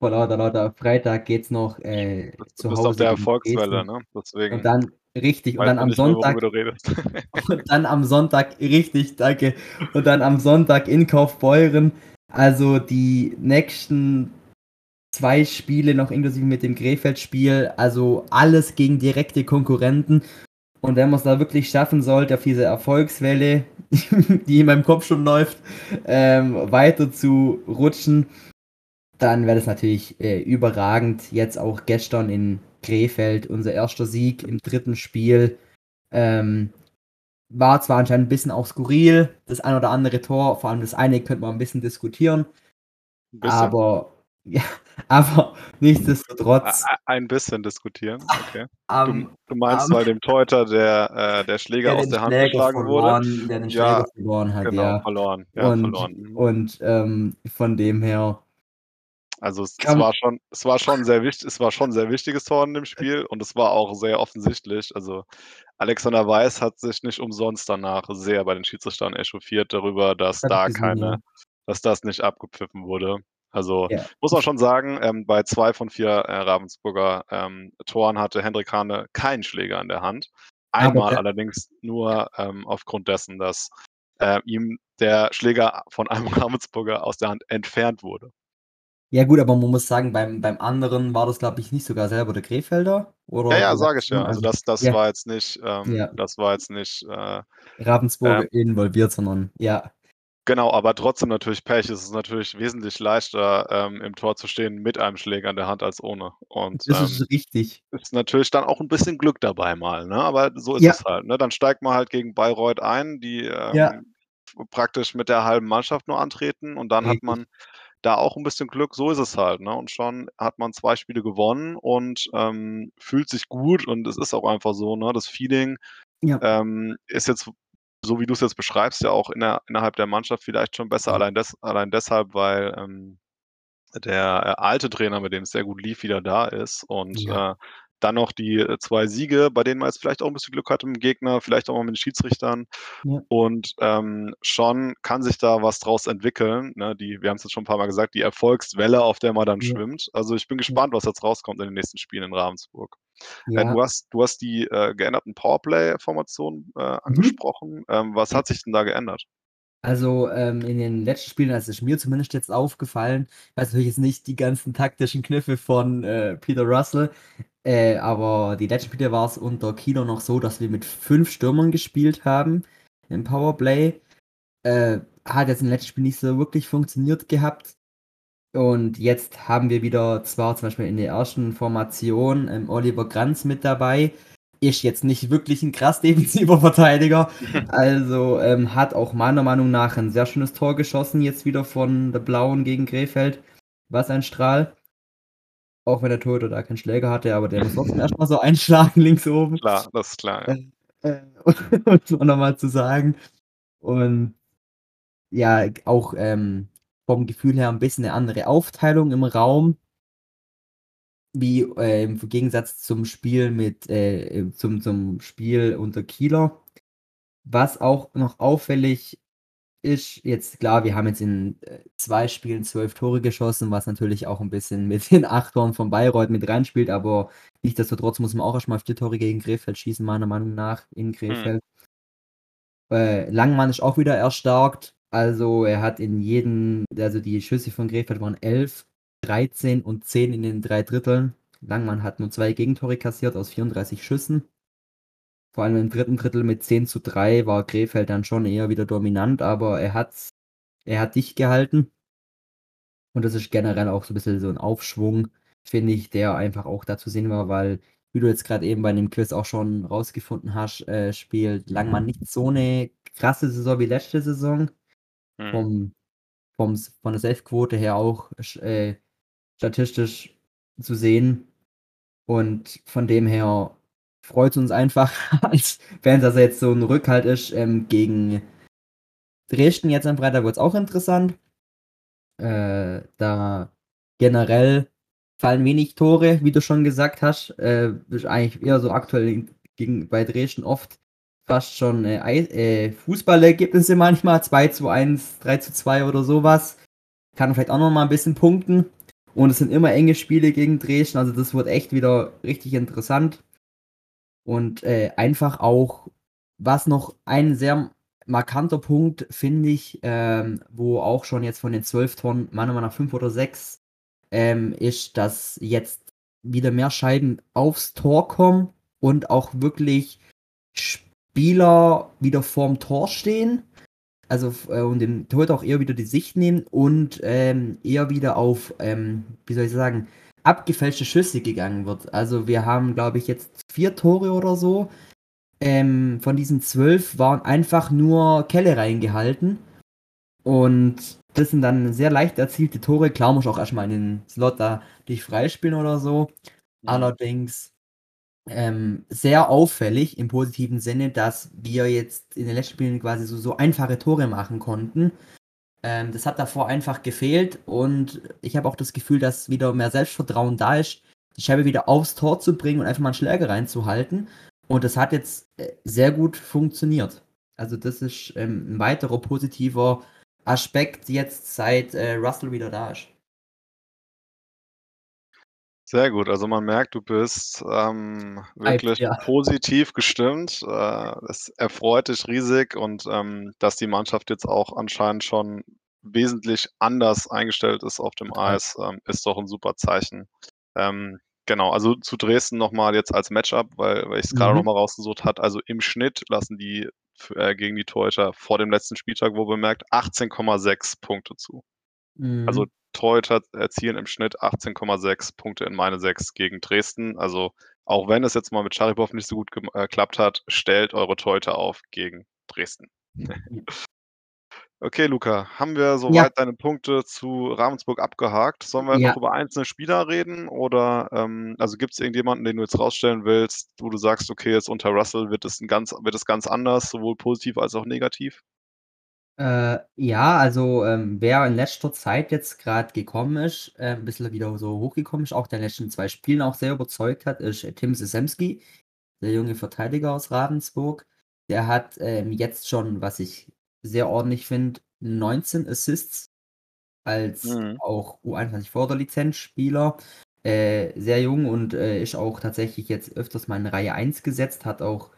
vor lauter, lauter Freitag geht's noch äh, du zu bist Hause. auf der Erfolgswelle, ne? Deswegen. Und dann, richtig, und dann am Sonntag. Mehr, und dann am Sonntag, richtig, danke. Und dann am Sonntag in Kaufbeuren. Also die nächsten zwei Spiele noch inklusive mit dem Krefeld-Spiel. Also alles gegen direkte Konkurrenten. Und wenn man es da wirklich schaffen sollte, auf diese Erfolgswelle, die in meinem Kopf schon läuft, ähm, weiter zu rutschen, dann wäre das natürlich äh, überragend. Jetzt auch gestern in Krefeld unser erster Sieg im dritten Spiel. Ähm, war zwar anscheinend ein bisschen auch skurril, das ein oder andere Tor, vor allem das eine könnte man ein bisschen diskutieren. Ein bisschen. Aber, ja, aber nichtsdestotrotz. Ein bisschen diskutieren, okay. Um, du, du, meinst, um, weil dem Torhüter der, äh, der Schläger der aus der Hand Schläger geschlagen verloren, wurde? Der den Schläger ja, verloren hat, genau, ja. verloren. Ja, und, verloren. Mhm. Und ähm, von dem her also es, es, war schon, es war schon sehr wichtig, es war schon ein sehr wichtiges Tor in dem Spiel und es war auch sehr offensichtlich. Also Alexander Weiß hat sich nicht umsonst danach sehr bei den Schiedsrichtern echauffiert darüber, dass das da keine, dass das nicht abgepfiffen wurde. Also ja. muss man schon sagen, ähm, bei zwei von vier äh, Ravensburger ähm, Toren hatte Hendrik Hane keinen Schläger in der Hand. Einmal Aber, allerdings nur ähm, aufgrund dessen, dass äh, ihm der Schläger von einem Ravensburger aus der Hand entfernt wurde. Ja gut, aber man muss sagen, beim, beim anderen war das, glaube ich, nicht sogar selber der Krefelder. Oder, ja, ja, sage ich ja. Also das, das ja. war jetzt nicht, ähm, ja. das war jetzt nicht äh, Ravensburg äh, involviert, sondern ja. Genau, aber trotzdem natürlich Pech. Es ist natürlich wesentlich leichter, ähm, im Tor zu stehen mit einem Schläger in der Hand als ohne. Und das ist ähm, richtig. Ist natürlich dann auch ein bisschen Glück dabei mal, ne? Aber so ist ja. es halt. Ne? Dann steigt man halt gegen Bayreuth ein, die ähm, praktisch mit der halben Mannschaft nur antreten und dann richtig. hat man da auch ein bisschen Glück, so ist es halt. Ne? Und schon hat man zwei Spiele gewonnen und ähm, fühlt sich gut und es ist auch einfach so, ne? Das Feeling ja. ähm, ist jetzt, so wie du es jetzt beschreibst, ja auch in der, innerhalb der Mannschaft vielleicht schon besser, allein, des, allein deshalb, weil ähm, der äh, alte Trainer, mit dem es sehr gut lief, wieder da ist. Und ja. äh, dann noch die äh, zwei Siege, bei denen man jetzt vielleicht auch ein bisschen Glück hatte mit dem Gegner, vielleicht auch mal mit den Schiedsrichtern. Ja. Und ähm, schon kann sich da was draus entwickeln. Ne? Die, wir haben es jetzt schon ein paar Mal gesagt, die Erfolgswelle, auf der man dann ja. schwimmt. Also ich bin gespannt, was jetzt rauskommt in den nächsten Spielen in Ravensburg. Äh, ja. Äh, du, hast, du hast die äh, geänderten Powerplay-Formationen äh, mhm. angesprochen. Mhm. Ähm, was hat sich denn da geändert? Also ähm, in den letzten Spielen, das ist mir zumindest jetzt aufgefallen, ich weiß natürlich jetzt nicht die ganzen taktischen Kniffe von äh, Peter Russell, äh, aber die letzten Spiele war es unter Kilo noch so, dass wir mit fünf Stürmern gespielt haben im Powerplay. Äh, hat jetzt im letzten Spiel nicht so wirklich funktioniert gehabt. Und jetzt haben wir wieder zwar zum Beispiel in der ersten Formation ähm, Oliver Kranz mit dabei. ist jetzt nicht wirklich ein krass defensiver Verteidiger. Also ähm, hat auch meiner Meinung nach ein sehr schönes Tor geschossen, jetzt wieder von der Blauen gegen Krefeld. Was ein Strahl. Auch wenn der Torhüter da keinen Schläger hatte, aber der muss trotzdem erstmal so einschlagen links oben. Klar, das ist klar. Ja. Äh, äh, um nochmal zu sagen. Und ja, auch ähm, vom Gefühl her ein bisschen eine andere Aufteilung im Raum wie äh, im Gegensatz zum Spiel mit äh, zum, zum Spiel unter Kieler. Was auch noch auffällig ist, jetzt klar, wir haben jetzt in äh, zwei Spielen zwölf Tore geschossen, was natürlich auch ein bisschen mit den acht Toren von Bayreuth mit reinspielt, aber nichtsdestotrotz muss man auch erstmal vier Tore gegen Krefeld schießen, meiner Meinung nach, in hm. Krefeld. Hm. Äh, Langmann ist auch wieder erstarkt, also er hat in jedem, also die Schüsse von Krefeld waren elf 13 und 10 in den drei Dritteln. Langmann hat nur zwei Gegentore kassiert aus 34 Schüssen. Vor allem im dritten Drittel mit 10 zu 3 war Krefeld dann schon eher wieder dominant, aber er hat, er hat dicht gehalten. Und das ist generell auch so ein bisschen so ein Aufschwung, finde ich, der einfach auch dazu sehen war, weil, wie du jetzt gerade eben bei dem Quiz auch schon rausgefunden hast, äh, spielt Langmann nicht so eine krasse Saison wie letzte Saison. Hm. Vom, vom, von der Safe-Quote her auch äh, statistisch zu sehen. Und von dem her freut uns einfach als Fans, dass er jetzt so ein Rückhalt ist. Ähm, gegen Dresden jetzt am Freitag wird es auch interessant. Äh, da generell fallen wenig Tore, wie du schon gesagt hast. Äh, ist eigentlich eher so aktuell gegen, bei Dresden oft fast schon äh, äh, Fußballergebnisse manchmal. 2 zu 1, 3 zu 2 oder sowas. Kann vielleicht auch noch mal ein bisschen punkten. Und es sind immer enge Spiele gegen Dresden, also das wird echt wieder richtig interessant. Und äh, einfach auch, was noch ein sehr markanter Punkt, finde ich, ähm, wo auch schon jetzt von den zwölf Tonnen, meiner Meinung nach fünf oder sechs, ähm, ist, dass jetzt wieder mehr Scheiben aufs Tor kommen und auch wirklich Spieler wieder vorm Tor stehen. Also äh, und dem Tod auch eher wieder die Sicht nehmen und ähm, eher wieder auf, ähm, wie soll ich sagen, abgefälschte Schüsse gegangen wird. Also wir haben, glaube ich, jetzt vier Tore oder so. Ähm, von diesen zwölf waren einfach nur Kelle reingehalten. Und das sind dann sehr leicht erzielte Tore. Klar muss auch erstmal in den Slot da dich freispielen oder so. Allerdings ähm, sehr auffällig im positiven Sinne, dass wir jetzt in den letzten Spielen quasi so, so einfache Tore machen konnten. Ähm, das hat davor einfach gefehlt und ich habe auch das Gefühl, dass wieder mehr Selbstvertrauen da ist, die Scheibe wieder aufs Tor zu bringen und einfach mal einen Schläger reinzuhalten. Und das hat jetzt äh, sehr gut funktioniert. Also das ist ähm, ein weiterer positiver Aspekt jetzt, seit äh, Russell wieder da ist. Sehr gut. Also man merkt, du bist ähm, wirklich ja. positiv gestimmt. Äh, es erfreut dich riesig und ähm, dass die Mannschaft jetzt auch anscheinend schon wesentlich anders eingestellt ist auf dem Eis, ähm, ist doch ein super Zeichen. Ähm, genau, also zu Dresden nochmal jetzt als Matchup, weil, weil ich es gerade mhm. nochmal rausgesucht habe. Also im Schnitt lassen die äh, gegen die Torhüter vor dem letzten Spieltag, wo bemerkt, 18,6 Punkte zu. Also mhm. Also Torhüter erzielen im Schnitt 18,6 Punkte in meine 6 gegen Dresden. Also auch wenn es jetzt mal mit Scharipov nicht so gut äh, geklappt hat, stellt eure Torhüter auf gegen Dresden. okay, Luca, haben wir soweit ja. deine Punkte zu Ravensburg abgehakt? Sollen wir ja. noch über einzelne Spieler reden? Oder ähm, also gibt es irgendjemanden, den du jetzt rausstellen willst, wo du sagst, okay, jetzt unter Russell wird es, ganz, wird es ganz anders, sowohl positiv als auch negativ? Äh, ja, also, ähm, wer in letzter Zeit jetzt gerade gekommen ist, äh, 'n bisschen wieder so hochgekommen ist, auch der letzten zwei Spielen auch sehr überzeugt hat, ist Tim Sesemski, der junge Verteidiger aus Ravensburg. Der hat, ähm, jetzt schon, was ich sehr ordentlich finde, 19 Assists als Mhm. auch U21-Förderlizenzspieler. Äh, sehr jung und, äh, ist auch tatsächlich jetzt öfters mal in Reihe 1 gesetzt, hat auch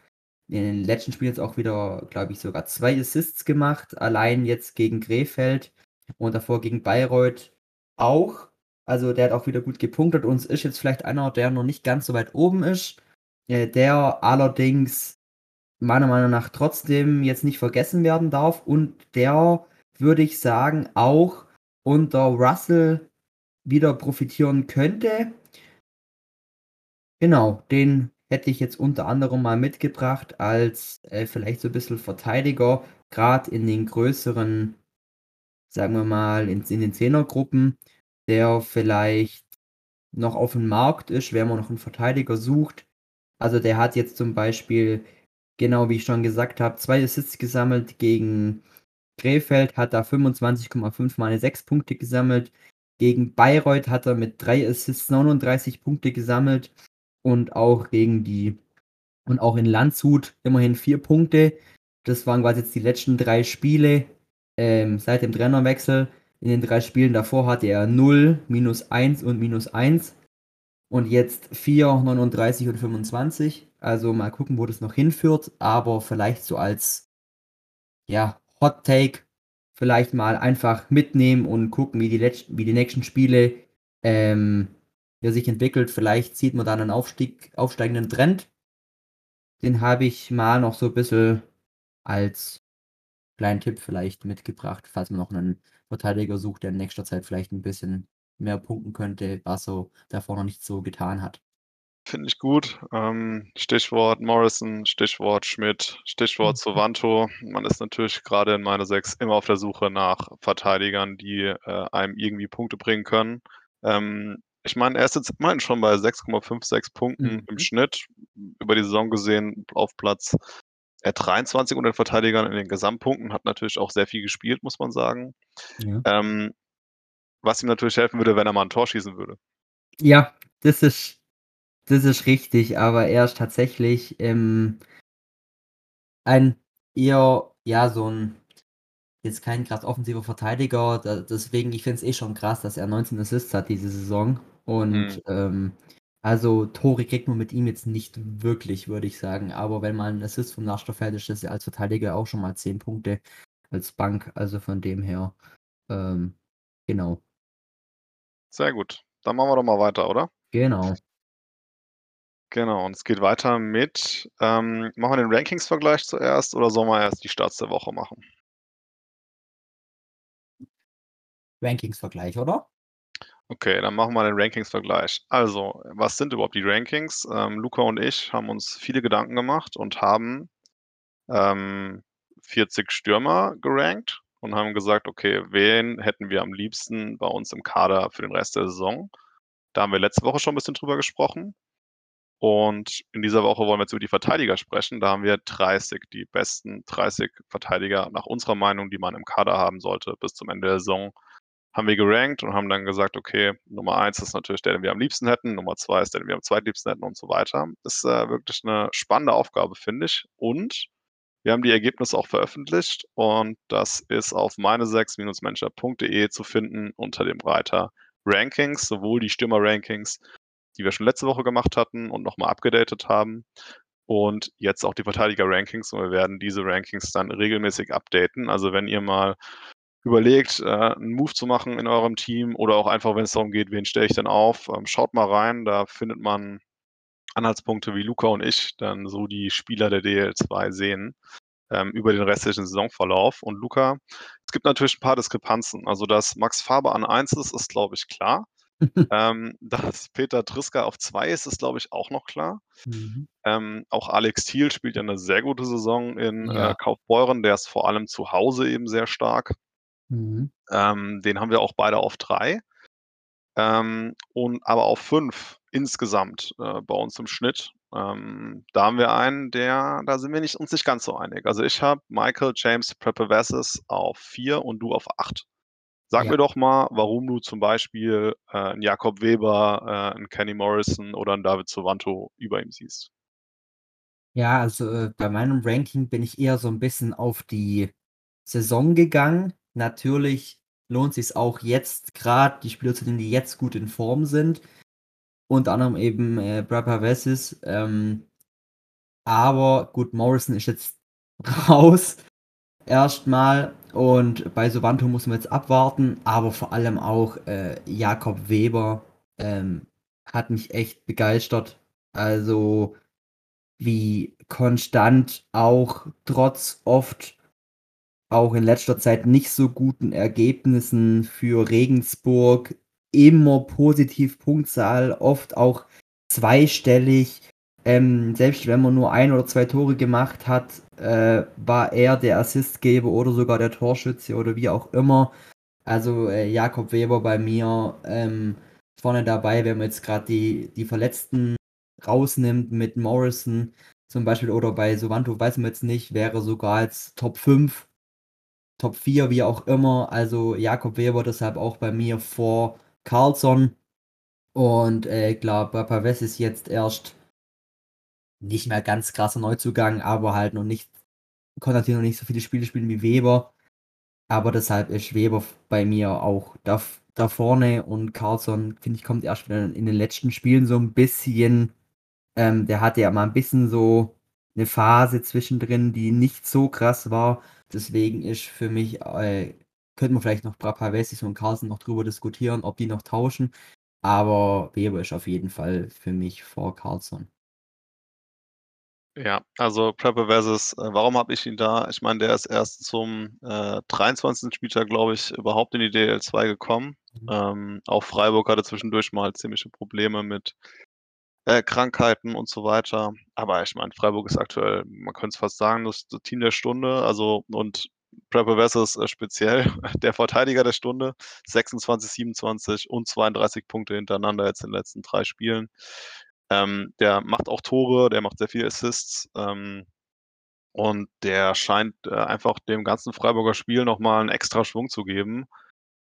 in den letzten Spielen jetzt auch wieder, glaube ich, sogar zwei Assists gemacht. Allein jetzt gegen Krefeld und davor gegen Bayreuth auch. Also der hat auch wieder gut gepunktet und ist jetzt vielleicht einer, der noch nicht ganz so weit oben ist. Äh, der allerdings meiner Meinung nach trotzdem jetzt nicht vergessen werden darf und der, würde ich sagen, auch unter Russell wieder profitieren könnte. Genau, den hätte ich jetzt unter anderem mal mitgebracht als äh, vielleicht so ein bisschen Verteidiger, gerade in den größeren, sagen wir mal, in, in den Zehnergruppen, der vielleicht noch auf dem Markt ist, wenn man noch einen Verteidiger sucht. Also der hat jetzt zum Beispiel, genau wie ich schon gesagt habe, zwei Assists gesammelt gegen Krefeld, hat da 25,5 mal eine 6 Punkte gesammelt. Gegen Bayreuth hat er mit drei Assists 39 Punkte gesammelt und auch gegen die und auch in Landshut immerhin vier Punkte. Das waren quasi jetzt die letzten drei Spiele ähm, seit dem Trainerwechsel. In den drei Spielen davor hatte er 0, minus 1 und minus 1. Und jetzt 4, 39 und 25. Also mal gucken, wo das noch hinführt. Aber vielleicht so als ja, Hot Take vielleicht mal einfach mitnehmen und gucken, wie die, letzten, wie die nächsten Spiele ähm, ja, sich entwickelt. Vielleicht sieht man dann einen Aufstieg, aufsteigenden Trend. Den habe ich mal noch so ein bisschen als kleinen Tipp vielleicht mitgebracht, falls man noch einen Verteidiger sucht, der in nächster Zeit vielleicht ein bisschen mehr punkten könnte, was so davor noch nicht so getan hat. Finde ich gut. Ähm, Stichwort Morrison, Stichwort Schmidt, Stichwort mhm. Sovanto. Man ist natürlich gerade in meiner Sechs immer auf der Suche nach Verteidigern, die äh, einem irgendwie Punkte bringen können. Ähm, ich meine, er ist jetzt immerhin schon bei 6,56 Punkten mhm. im Schnitt. Über die Saison gesehen auf Platz äh, 23 unter den Verteidigern in den Gesamtpunkten. Hat natürlich auch sehr viel gespielt, muss man sagen. Ja. Ähm, was ihm natürlich helfen würde, wenn er mal ein Tor schießen würde. Ja, das ist, das ist richtig, aber er ist tatsächlich ähm, ein eher, ja, so ein jetzt kein krass offensiver Verteidiger. Da, deswegen, ich finde es eh schon krass, dass er 19 Assists hat diese Saison. Und mhm. ähm, also Tore kriegt man mit ihm jetzt nicht wirklich, würde ich sagen. Aber wenn man ein Assist vom Nachstoff fällt, ist das ja als Verteidiger auch schon mal 10 Punkte als Bank. Also von dem her, ähm, genau. Sehr gut. Dann machen wir doch mal weiter, oder? Genau. Genau, und es geht weiter mit, ähm, machen wir den Rankings-Vergleich zuerst oder sollen wir erst die Starts der Woche machen? Rankings-Vergleich, oder? Okay, dann machen wir den Rankings-Vergleich. Also, was sind überhaupt die Rankings? Ähm, Luca und ich haben uns viele Gedanken gemacht und haben ähm, 40 Stürmer gerankt und haben gesagt, okay, wen hätten wir am liebsten bei uns im Kader für den Rest der Saison? Da haben wir letzte Woche schon ein bisschen drüber gesprochen. Und in dieser Woche wollen wir jetzt über die Verteidiger sprechen. Da haben wir 30, die besten 30 Verteidiger nach unserer Meinung, die man im Kader haben sollte bis zum Ende der Saison haben wir gerankt und haben dann gesagt, okay, Nummer eins ist natürlich der, den wir am liebsten hätten, Nummer zwei ist der, den wir am zweitliebsten hätten und so weiter. Ist äh, wirklich eine spannende Aufgabe, finde ich. Und wir haben die Ergebnisse auch veröffentlicht und das ist auf meine 6 manageerde zu finden unter dem Reiter Rankings, sowohl die Stürmer-Rankings, die wir schon letzte Woche gemacht hatten und nochmal abgedatet haben, und jetzt auch die Verteidiger-Rankings und wir werden diese Rankings dann regelmäßig updaten. Also wenn ihr mal überlegt, äh, einen Move zu machen in eurem Team oder auch einfach, wenn es darum geht, wen stelle ich denn auf, ähm, schaut mal rein, da findet man Anhaltspunkte wie Luca und ich dann so die Spieler der DL2 sehen ähm, über den restlichen Saisonverlauf. Und Luca, es gibt natürlich ein paar Diskrepanzen. Also, dass Max Faber an 1 ist, ist, glaube ich, klar. ähm, dass Peter Triska auf 2 ist, ist, glaube ich, auch noch klar. Mhm. Ähm, auch Alex Thiel spielt ja eine sehr gute Saison in ja. äh, Kaufbeuren. Der ist vor allem zu Hause eben sehr stark. Mhm. Ähm, den haben wir auch beide auf drei. Ähm, und aber auf fünf insgesamt äh, bei uns im Schnitt. Ähm, da haben wir einen, der, da sind wir nicht, uns nicht ganz so einig. Also ich habe Michael James Prepavassis auf vier und du auf acht. Sag ja. mir doch mal, warum du zum Beispiel äh, einen Jakob Weber, äh, einen Kenny Morrison oder einen David Sovanto über ihm siehst. Ja, also äh, bei meinem Ranking bin ich eher so ein bisschen auf die Saison gegangen. Natürlich lohnt sich auch jetzt gerade, die Spieler zu nehmen, die jetzt gut in Form sind. Unter anderem eben äh, Brad Vessis. Ähm, aber gut, Morrison ist jetzt raus. Erstmal. Und bei Sovanto muss man jetzt abwarten. Aber vor allem auch äh, Jakob Weber ähm, hat mich echt begeistert. Also wie konstant auch trotz oft auch in letzter Zeit nicht so guten Ergebnissen für Regensburg. Immer positiv Punktzahl, oft auch zweistellig. ähm, selbst wenn man nur ein oder zwei Tore gemacht hat, äh, war er der Assistgeber oder sogar der Torschütze oder wie auch immer. Also äh, Jakob Weber bei mir ähm, vorne dabei, wenn man jetzt gerade die, die Verletzten rausnimmt mit Morrison zum Beispiel oder bei Sovanto weiß man jetzt nicht, wäre sogar jetzt Top 5, Top 4, wie auch immer. Also Jakob Weber deshalb auch bei mir vor Carlson. Und äh, klar, Papaves ist jetzt erst nicht mehr ganz krasser Neuzugang, aber halt noch nicht, konnte natürlich noch nicht so viele Spiele spielen wie Weber. Aber deshalb ist Weber bei mir auch da, da vorne und Carlson, finde ich, kommt erst wieder in den letzten Spielen so ein bisschen. Ähm, der hatte ja mal ein bisschen so eine Phase zwischendrin, die nicht so krass war. Deswegen ist für mich, äh, könnte man vielleicht noch Brapavesis und Carlson noch drüber diskutieren, ob die noch tauschen. Aber Weber ist auf jeden Fall für mich vor Carlson. Ja, also Prepper versus, äh, warum habe ich ihn da? Ich meine, der ist erst zum äh, 23. Spieltag, glaube ich, überhaupt in die DL2 gekommen. Mhm. Ähm, auch Freiburg hatte zwischendurch mal ziemliche Probleme mit äh, Krankheiten und so weiter. Aber ich meine, Freiburg ist aktuell, man könnte es fast sagen, das, Team der Stunde. Also und Prepper versus äh, speziell der Verteidiger der Stunde. 26, 27 und 32 Punkte hintereinander jetzt in den letzten drei Spielen. Ähm, der macht auch Tore, der macht sehr viele Assists. Ähm, und der scheint äh, einfach dem ganzen Freiburger Spiel nochmal einen extra Schwung zu geben.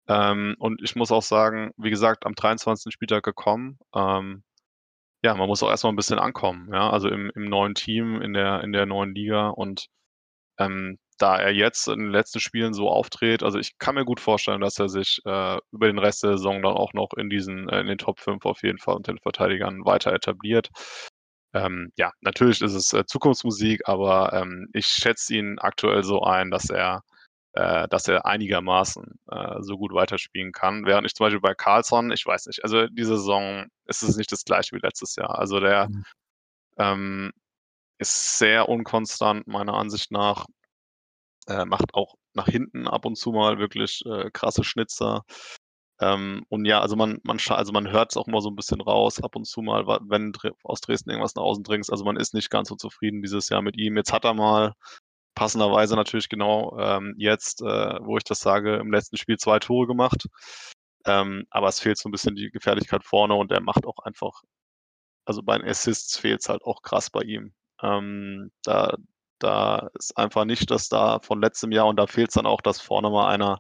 Ähm, und ich muss auch sagen, wie gesagt, am 23. Spieltag gekommen. Ja, man muss auch erstmal ein bisschen ankommen, ja, also im, im neuen Team, in der, in der neuen Liga. Und ähm, da er jetzt in den letzten Spielen so auftritt, also ich kann mir gut vorstellen, dass er sich äh, über den Rest der Saison dann auch noch in diesen, äh, in den Top 5 auf jeden Fall unter den Verteidigern weiter etabliert. Ähm, ja, natürlich ist es äh, Zukunftsmusik, aber ähm, ich schätze ihn aktuell so ein, dass er, äh, dass er einigermaßen äh, so gut weiterspielen kann. Während ich zum Beispiel bei Carlson, ich weiß nicht, also diese Saison ist es nicht das gleiche wie letztes Jahr. Also der mhm. ähm, ist sehr unkonstant, meiner Ansicht nach. Äh, macht auch nach hinten ab und zu mal wirklich äh, krasse Schnitzer. Ähm, und ja, also man, man, also man hört es auch immer so ein bisschen raus, ab und zu mal, wenn aus Dresden irgendwas nach außen dringst. Also man ist nicht ganz so zufrieden dieses Jahr mit ihm. Jetzt hat er mal passenderweise natürlich genau ähm, jetzt, äh, wo ich das sage, im letzten Spiel zwei Tore gemacht. Ähm, aber es fehlt so ein bisschen die Gefährlichkeit vorne und er macht auch einfach, also bei den Assists fehlt es halt auch krass bei ihm. Ähm, da, da ist einfach nicht das da von letztem Jahr und da fehlt es dann auch, dass vorne mal einer,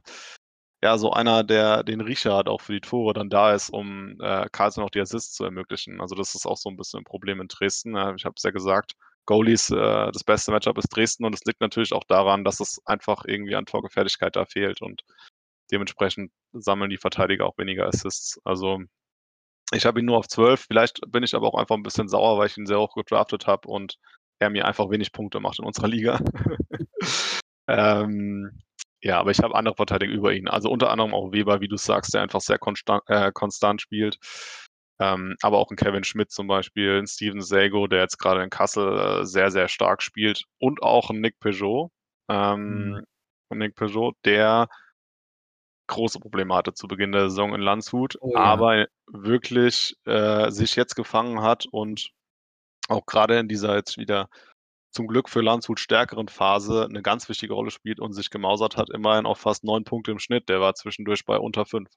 ja, so einer, der den Riecher hat, auch für die Tore, dann da ist, um äh, Carlsen auch die Assists zu ermöglichen. Also das ist auch so ein bisschen ein Problem in Dresden. Äh, ich habe es ja gesagt, Goalies, äh, das beste Matchup ist Dresden und es liegt natürlich auch daran, dass es einfach irgendwie an Torgefährlichkeit da fehlt und dementsprechend sammeln die Verteidiger auch weniger Assists. Also ich habe ihn nur auf 12. Vielleicht bin ich aber auch einfach ein bisschen sauer, weil ich ihn sehr hoch gedraftet habe und er mir einfach wenig Punkte macht in unserer Liga. ähm, ja, aber ich habe andere Verteidiger über ihn. Also unter anderem auch Weber, wie du sagst, der einfach sehr konstant, äh, konstant spielt. Ähm, aber auch ein Kevin Schmidt zum Beispiel, ein Steven Sago, der jetzt gerade in Kassel äh, sehr, sehr stark spielt. Und auch ein Nick Peugeot. Ähm, mhm. Nick Peugeot, der große Probleme hatte zu Beginn der Saison in Landshut, oh, ja. aber wirklich äh, sich jetzt gefangen hat und auch gerade in dieser jetzt wieder zum Glück für Landshut stärkeren Phase eine ganz wichtige Rolle spielt und sich gemausert hat, immerhin auf fast neun Punkte im Schnitt. Der war zwischendurch bei unter fünf.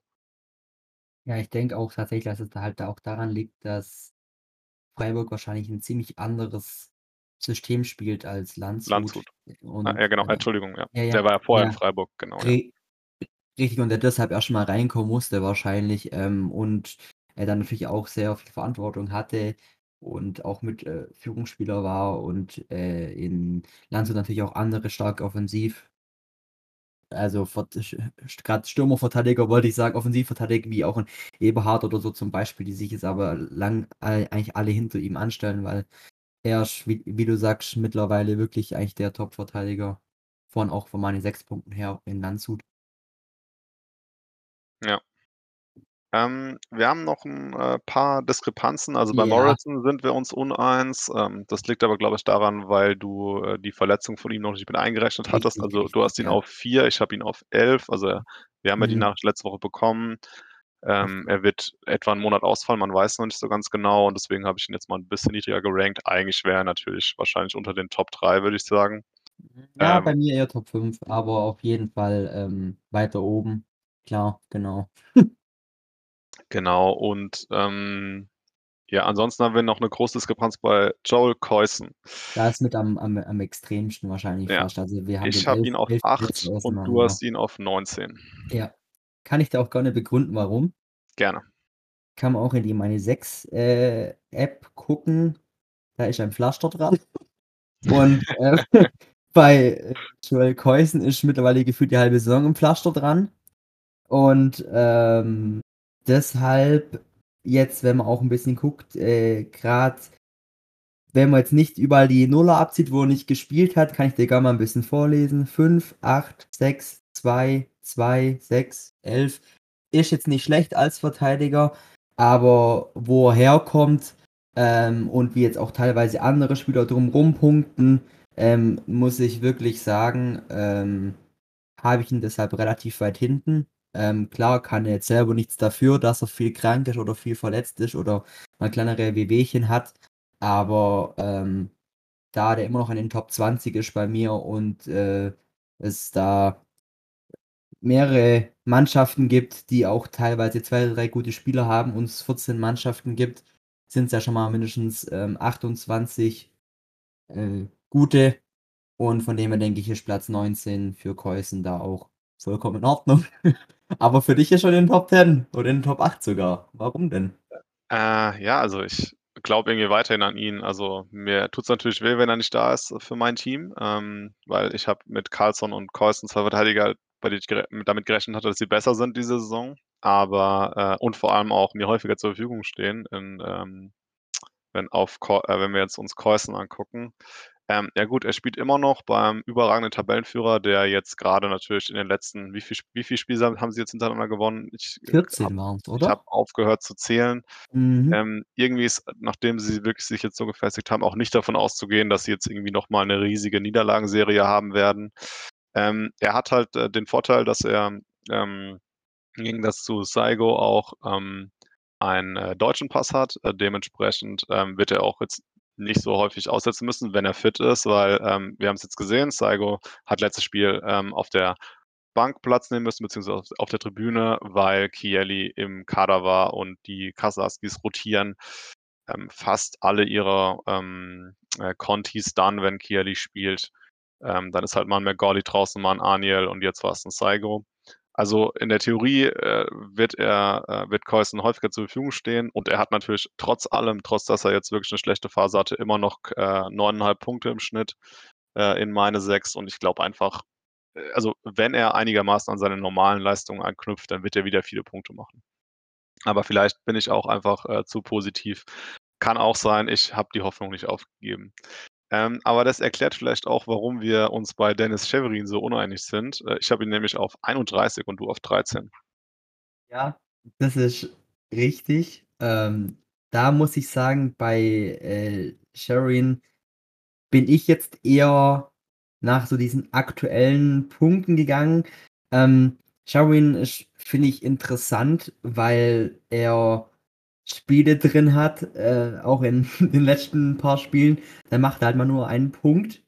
Ja, ich denke auch tatsächlich, dass es halt auch daran liegt, dass Freiburg wahrscheinlich ein ziemlich anderes System spielt als Landshut. Landshut. Und, ah, ja, genau, äh, Entschuldigung, ja. ja, ja der war ja vorher in Freiburg, genau. Richtig, und der deshalb erst mal reinkommen musste wahrscheinlich ähm, und er dann natürlich auch sehr viel Verantwortung hatte und auch mit äh, Führungsspieler war und äh, in Landshut natürlich auch andere stark offensiv. Also gerade Stürmerverteidiger wollte ich sagen, Offensivverteidiger wie auch ein Eberhard oder so zum Beispiel, die sich jetzt aber lang eigentlich alle hinter ihm anstellen, weil er, wie, wie du sagst, mittlerweile wirklich eigentlich der Top-Verteidiger von auch von meinen sechs Punkten her in Landshut. Ja. Ähm, wir haben noch ein äh, paar Diskrepanzen. Also bei Ja. Morrison sind wir uns uneins. Ähm, das liegt aber, glaube ich, daran, weil du äh, die Verletzung von ihm noch nicht mit eingerechnet hattest. Richtig, Also du hast ihn ja. auf 4, ich habe ihn auf 11. Also wir haben ja die Mhm. Nachricht letzte Woche bekommen. Ähm, er wird etwa einen Monat ausfallen, man weiß noch nicht so ganz genau und deswegen habe ich ihn jetzt mal ein bisschen niedriger gerankt. Eigentlich wäre er natürlich wahrscheinlich unter den Top 3, würde ich sagen. Ja, Ähm bei mir eher Top 5, aber auf jeden Fall, ähm, weiter oben. Klar, genau. Genau und, ähm, ja, ansonsten haben wir noch 'ne große Diskrepanz bei Joel Coyson. Da ist mit am am am extremsten wahrscheinlich Ja. fast. Also, wir haben Ich habe 11- ihn auf 11. 8 Plätze und du hast ihn auf 19. Ja. Kann ich dir auch gerne begründen, warum. Gerne. Kann man auch in die Meine 6, äh, App gucken. Da ist ein Pflaster dran. Und, äh, bei, äh, Joel Coyson ist mittlerweile gefühlt die halbe Saison 'n Pflaster dran. Und, ähm, deshalb jetzt, wenn man auch 'n bisschen guckt, äh, grad wenn man jetzt nicht überall die Nuller abzieht, wo er nicht gespielt hat, kann ich dir gerne mal 'n bisschen vorlesen. 5, 8, 6, 2, 2, 6, 11. Ist jetzt nicht schlecht als Verteidiger, aber wo er herkommt, ähm, und wie jetzt auch teilweise andere Spieler drumrum punkten, ähm, muss ich wirklich sagen, ähm, habe ich ihn deshalb relativ weit hinten. Ähm, klar kann er jetzt selber nichts dafür, dass er viel krank ist oder viel verletzt ist oder mal kleinere Wehwehchen hat, aber, ähm, da der immer noch in den Top 20 ist bei mir und, äh, es da mehrere Mannschaften gibt, die auch teilweise 2, 3 gute Spieler haben und es 14 Mannschaften gibt, sind's ja schon mal mindestens, ähm, 28, äh, gute. Und von dem her denke ich, ist Platz 19 für Coyson da auch vollkommen in Ordnung. Aber für dich ist schon in den Top 10 oder in den Top 8 sogar. Warum denn? Äh, ja, also, ich glaube irgendwie weiterhin an ihn. Also, mir tut's natürlich weh, wenn er nicht da ist für mein Team, ähm, weil ich habe mit Karlsson und Coyson 2 Verteidiger, bei denen ich gere damit gerechnet hatte, dass sie besser sind diese Saison, aber äh, und vor allem auch mir häufiger zur Verfügung stehen in, ähm wenn auf äh, wenn wir jetzt uns Coyson angucken. Ähm, ja gut, er spielt immer noch beim überragenden Tabellenführer, der jetzt grade natürlich in den letzten wie viel wie viel Spiele haben sie jetzt hintereinander gewonnen? Ich, äh, 14 habe waren's, ich habe oder? aufgehört zu zählen. Mhm. Ähm, irgendwie ist, nachdem sie wirklich sich jetzt so gefestigt haben, auch nicht davon auszugehen, dass sie jetzt irgendwie noch mal 'ne riesige Niederlagenserie haben werden. Ähm, er hat halt, äh, den Vorteil, dass er, ähm, im Gegensatz zu Saigo auch, ähm, einen, äh, deutschen Pass hat. Äh, dementsprechend, ähm, wird er auch jetzt nicht so häufig aussetzen müssen, wenn er fit ist, weil, ähm, wir haben's jetzt gesehen, Saigo hat letztes Spiel, ähm, auf der Bank Platz nehmen müssen, beziehungsweise auf auf der Tribüne, weil Chiellini im Kader war und die Karsaskis rotieren, ähm, fast alle ihre, ähm, äh, Contis dann, wenn Chiellini spielt. Ähm, dann ist halt mal 'n Macaulay draußen, mal 'n Aniel und jetzt war's 'n Saigo. Also, in der Theorie, äh, wird er äh, wird Coyson häufiger zur Verfügung stehen und er hat natürlich trotz allem, trotz dass er jetzt wirklich 'ne schlechte Phase hatte, immer noch äh, 9,5 Punkte im Schnitt, äh, in Meine 6 und ich glaube einfach äh, also, wenn er einigermaßen an seine normalen Leistungen anknüpft, dann wird er wieder viele Punkte machen. Aber vielleicht bin ich auch einfach, äh, zu positiv. Kann auch sein, ich habe die Hoffnung nicht aufgegeben. Ähm, aber das erklärt vielleicht auch, warum wir uns bei Denis Cheverin so uneinig sind. Äh, ich habe ihn nämlich auf 31 und du auf 13. Ja, das ist richtig. Ähm, da muss ich sagen, bei, äh, bin ich jetzt eher nach so diesen aktuellen Punkten gegangen. Ähm, Cheverin ist, finde ich, interessant, weil er Spiele drin hat, äh, auch in den letzten paar Spielen, da macht er halt mal nur 1 Punkt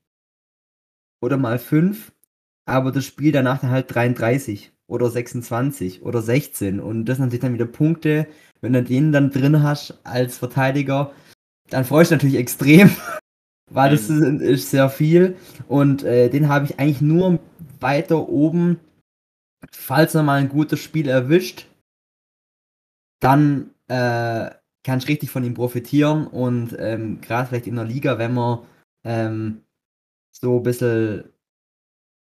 oder mal 5, aber das Spiel danach dann halt 33 oder 26 oder 16 und das sind natürlich dann wieder Punkte. Wenn du den dann drin hast als Verteidiger, dann freust du natürlich extrem, weil das ist ist sehr viel und, äh, den habe ich eigentlich nur weiter oben, falls er mal 'n gutes Spiel erwischt dann, äh, kannst richtig von ihm profitieren und, ähm, grad vielleicht in der Liga, wenn man, ähm, so bissel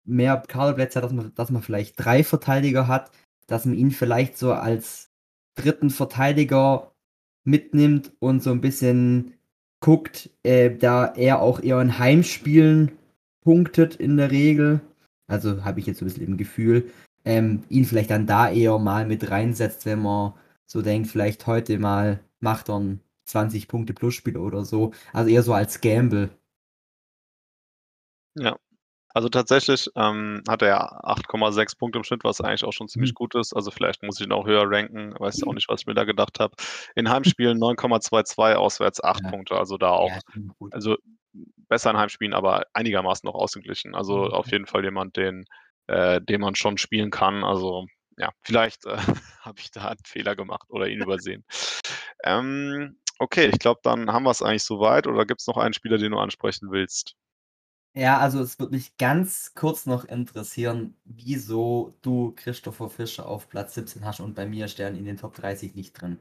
mehr Kaderplätze hat, dass man dass man vielleicht 3 Verteidiger hat, dass man ihn vielleicht so als 3. Verteidiger mitnimmt und so 'n bisschen guckt, äh, da er auch eher in Heimspielen punktet in der Regel, also, habe ich jetzt so 'n bisschen im Gefühl, ähm, ihn vielleicht dann da eher mal mit reinsetzt, wenn man so denkt, vielleicht heute mal macht er 'n 20 Punkte-Plus-Spiel oder so, also, eher so als Gamble. Ja. Also tatsächlich ähm, hat er 8,6 Punkte im Schnitt, was eigentlich auch schon ziemlich Mhm. gut ist. Also vielleicht muss ich ihn auch höher ranken. Weiß auch nicht, was ich mir da gedacht habe. In Heimspielen 9,22, auswärts 8 Ja. Punkte. Also da auch Ja, also besser in Heimspielen, aber einigermaßen noch ausgeglichen. Also auf Mhm. jeden Fall jemand, den äh, den man schon spielen kann. Also ja, vielleicht, äh, habe ich da 'n Fehler gemacht oder ihn übersehen. Ähm, okay, ich glaube, dann haben wir's eigentlich so weit oder gibt's noch einen Spieler, den du ansprechen willst? Ja, also es würde mich ganz kurz noch interessieren, wieso du Christopher Fischer auf Platz 17 hast und bei mir der in den Top 30 nicht drin.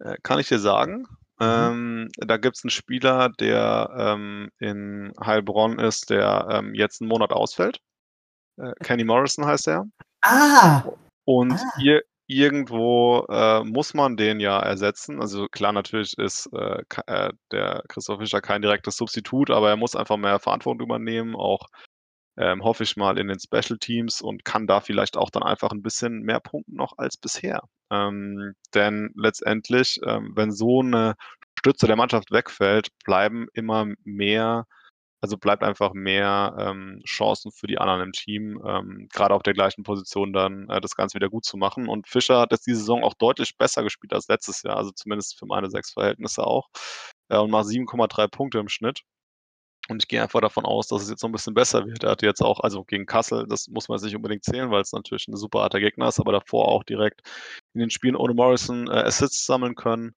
Äh, kann ich dir sagen. Mhm. Ähm, da gibt's 'n Spieler, der, ähm, in Heilbronn ist, der, ähm, jetzt 'n Monat ausfällt. Äh, Kenny Morrison heißt er. Ah! Und Ah! ir irgendwo, äh, muss man den ja ersetzen. Also klar, natürlich ist, äh, äh, der Christopher Fischer kein direktes Substitut, aber er muss einfach mehr Verantwortung übernehmen, auch, ähm, hoffe ich mal in den Special Teams und kann da vielleicht auch dann einfach 'n bisschen mehr punkten noch als bisher. Ähm, denn letztendlich, ähm, wenn so 'ne Stütze der Mannschaft wegfällt, bleiben immer mehr also bleibt einfach mehr, ähm, Chancen für die anderen im Team, ähm, grade auf der gleichen Position dann, äh, das Ganze wieder gutzumachen. Und Fischer hat jetzt diese Saison auch deutlich besser gespielt als letztes Jahr, also zumindest für meine 6 Verhältnisse auch, äh, und macht 7,3 Punkte im Schnitt. Und ich gehe einfach davon aus, dass es jetzt noch 'n bisschen besser wird. Er hatte jetzt auch also gegen Kassel, das muss man jetzt nicht unbedingt zählen, weil's natürlich 'n super harter Gegner ist, aber davor auch direkt in den Spielen ohne Morrison, äh, Assists sammeln können.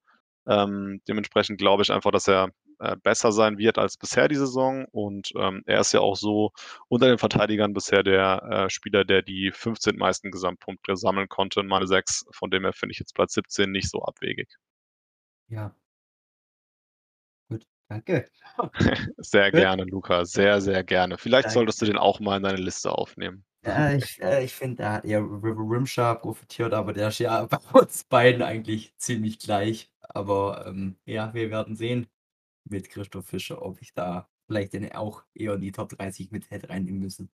Ähm, dementsprechend glaube ich einfach, dass er, äh, besser sein wird als bisher die Saison und, ähm, er ist ja auch so unter den Verteidigern bisher der, äh, Spieler, der die 15 meisten Gesamtpunkte sammeln konnte, meine 6. Von dem her finde ich jetzt Platz 17 nicht so abwegig. Ja. Gut, danke. Sehr Gut. gerne, Luca, sehr, sehr gerne. Vielleicht solltest du Danke. den auch mal in deine Liste aufnehmen. Ja, ich äh, ich finde, da hat River Rimscher profitiert, aber der ist ja bei uns beiden eigentlich ziemlich gleich. Aber, ähm, ja, wir werden sehen mit Christoph Fischer, ob ich da vielleicht den auch eher in die Top 30 mit hätte reinnehmen müssen.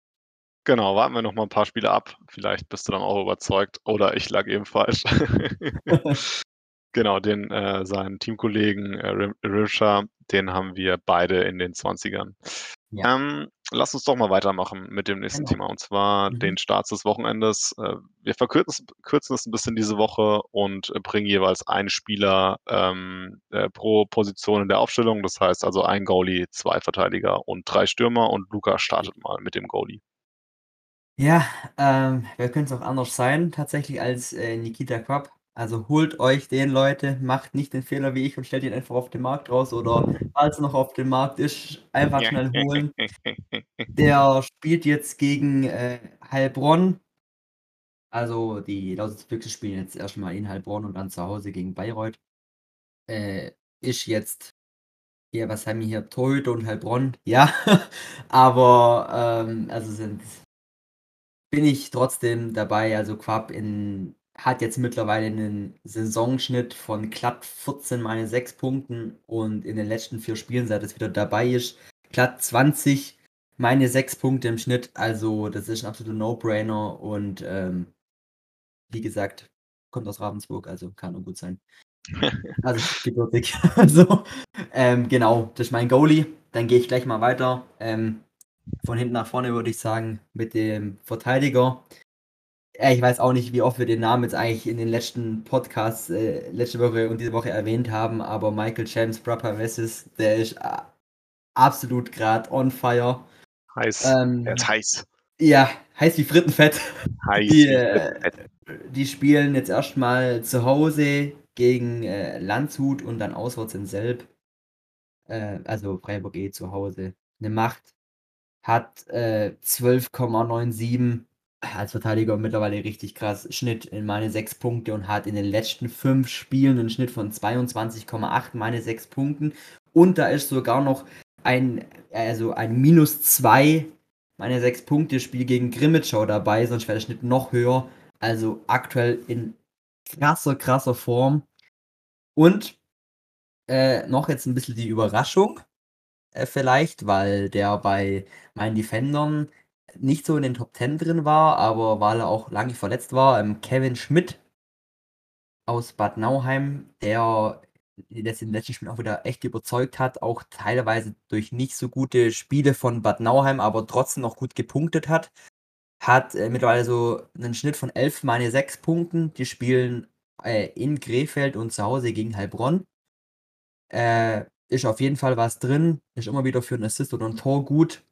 Genau, warten wir noch mal 'n paar Spiele ab. Vielleicht bist du dann auch überzeugt oder ich lag eben falsch. Genau, den, äh seinen Teamkollegen, äh, Rimscher, den haben wir beide in den 20ern. Ja. Ähm, lass uns doch mal weitermachen mit dem nächsten Genau. Thema, und zwar Mhm. den Starts des Wochenendes. Äh, wir verkürzen es kürzen es 'n bisschen diese Woche und, äh, bringen jeweils einen Spieler, ähm, äh, pro Position in der Aufstellung. Das heißt also 1 Goalie, 2 Verteidiger und 3 Stürmer und Luca startet mal mit dem Goalie. Ja, ähm, wer könnte es auch anders sein tatsächlich als, äh, Nikita Quapp. Also holt euch den, Leute, macht nicht den Fehler wie ich und stellt ihn einfach auf den Markt raus oder falls er noch auf dem Markt ist, einfach schnell holen. Der spielt jetzt gegen, äh, Heilbronn. Also, die Lausitzer Füchse spielen jetzt erst mal in Heilbronn und dann zu Hause gegen Bayreuth. Äh, ist jetzt ja, was haben wir hier? Torhüter und Heilbronn, ja, aber, ähm, also sind bin ich trotzdem dabei. Also Quapp in hat jetzt mittlerweile 'nen Saisonschnitt von glatt 14 meine 6 Punkten und in den letzten 4 Spielen, seit es wieder dabei ist, glatt 20 meine 6 Punkte im Schnitt. Also, das ist 'n absoluter No-Brainer und, ähm wie gesagt, kommt aus Ravensburg, also kann nur gut sein. Also gebürtig. Also, ähm, genau, das ist mein Goalie. Dann gehe ich gleich mal weiter. Ähm, von hinten nach vorne würde ich sagen, mit dem Verteidiger. Äh, ich weiß auch nicht, wie oft wir den Namen jetzt eigentlich in den letzten Podcasts, äh, letzte Woche und diese Woche erwähnt haben, aber Michael James Barpa-Vessis, der ist a absolut grad on fire. Heiß. Der ist Ähm, heiß. ja, heiß wie Frittenfett. Heiß Die, äh, die spielen jetzt erst mal zu Hause gegen, äh, Landshut und dann auswärts in Selb. Äh, also Freiburg eh zu Hause. 'Ne Macht. Hat, äh, 12,97 als Verteidiger mittlerweile richtig krass. Schnitt in meine 6 Punkte und hat in den letzten 5 Spielen 'nen Schnitt von 22,8 meine 6 Punkten. Und da ist sogar noch ein also ein -2 meine 6 Punkte-Spiel gegen Grimmitschau dabei, sonst wäre der Schnitt noch höher. Also aktuell in krasser, krasser Form. Und, äh, noch jetzt 'n bisschen die Überraschung, äh, vielleicht, weil der bei meinen Defendern nicht so in den Top 10 drin war, aber weil er auch lange verletzt war, ähm, Kevin Schmidt aus Bad Nauheim, der jetzt im letzten Spiel auch wieder echt überzeugt hat, auch teilweise durch nicht so gute Spiele von Bad Nauheim, aber trotzdem noch gut gepunktet hat. Hat äh, mittlerweile so einen Schnitt von 11 meine 6 Punkten. Die spielen äh, in Krefeld und zu Hause gegen Heilbronn. Äh, ist auf jeden Fall was drin, ist immer wieder für einen Assist oder ein Tor gut.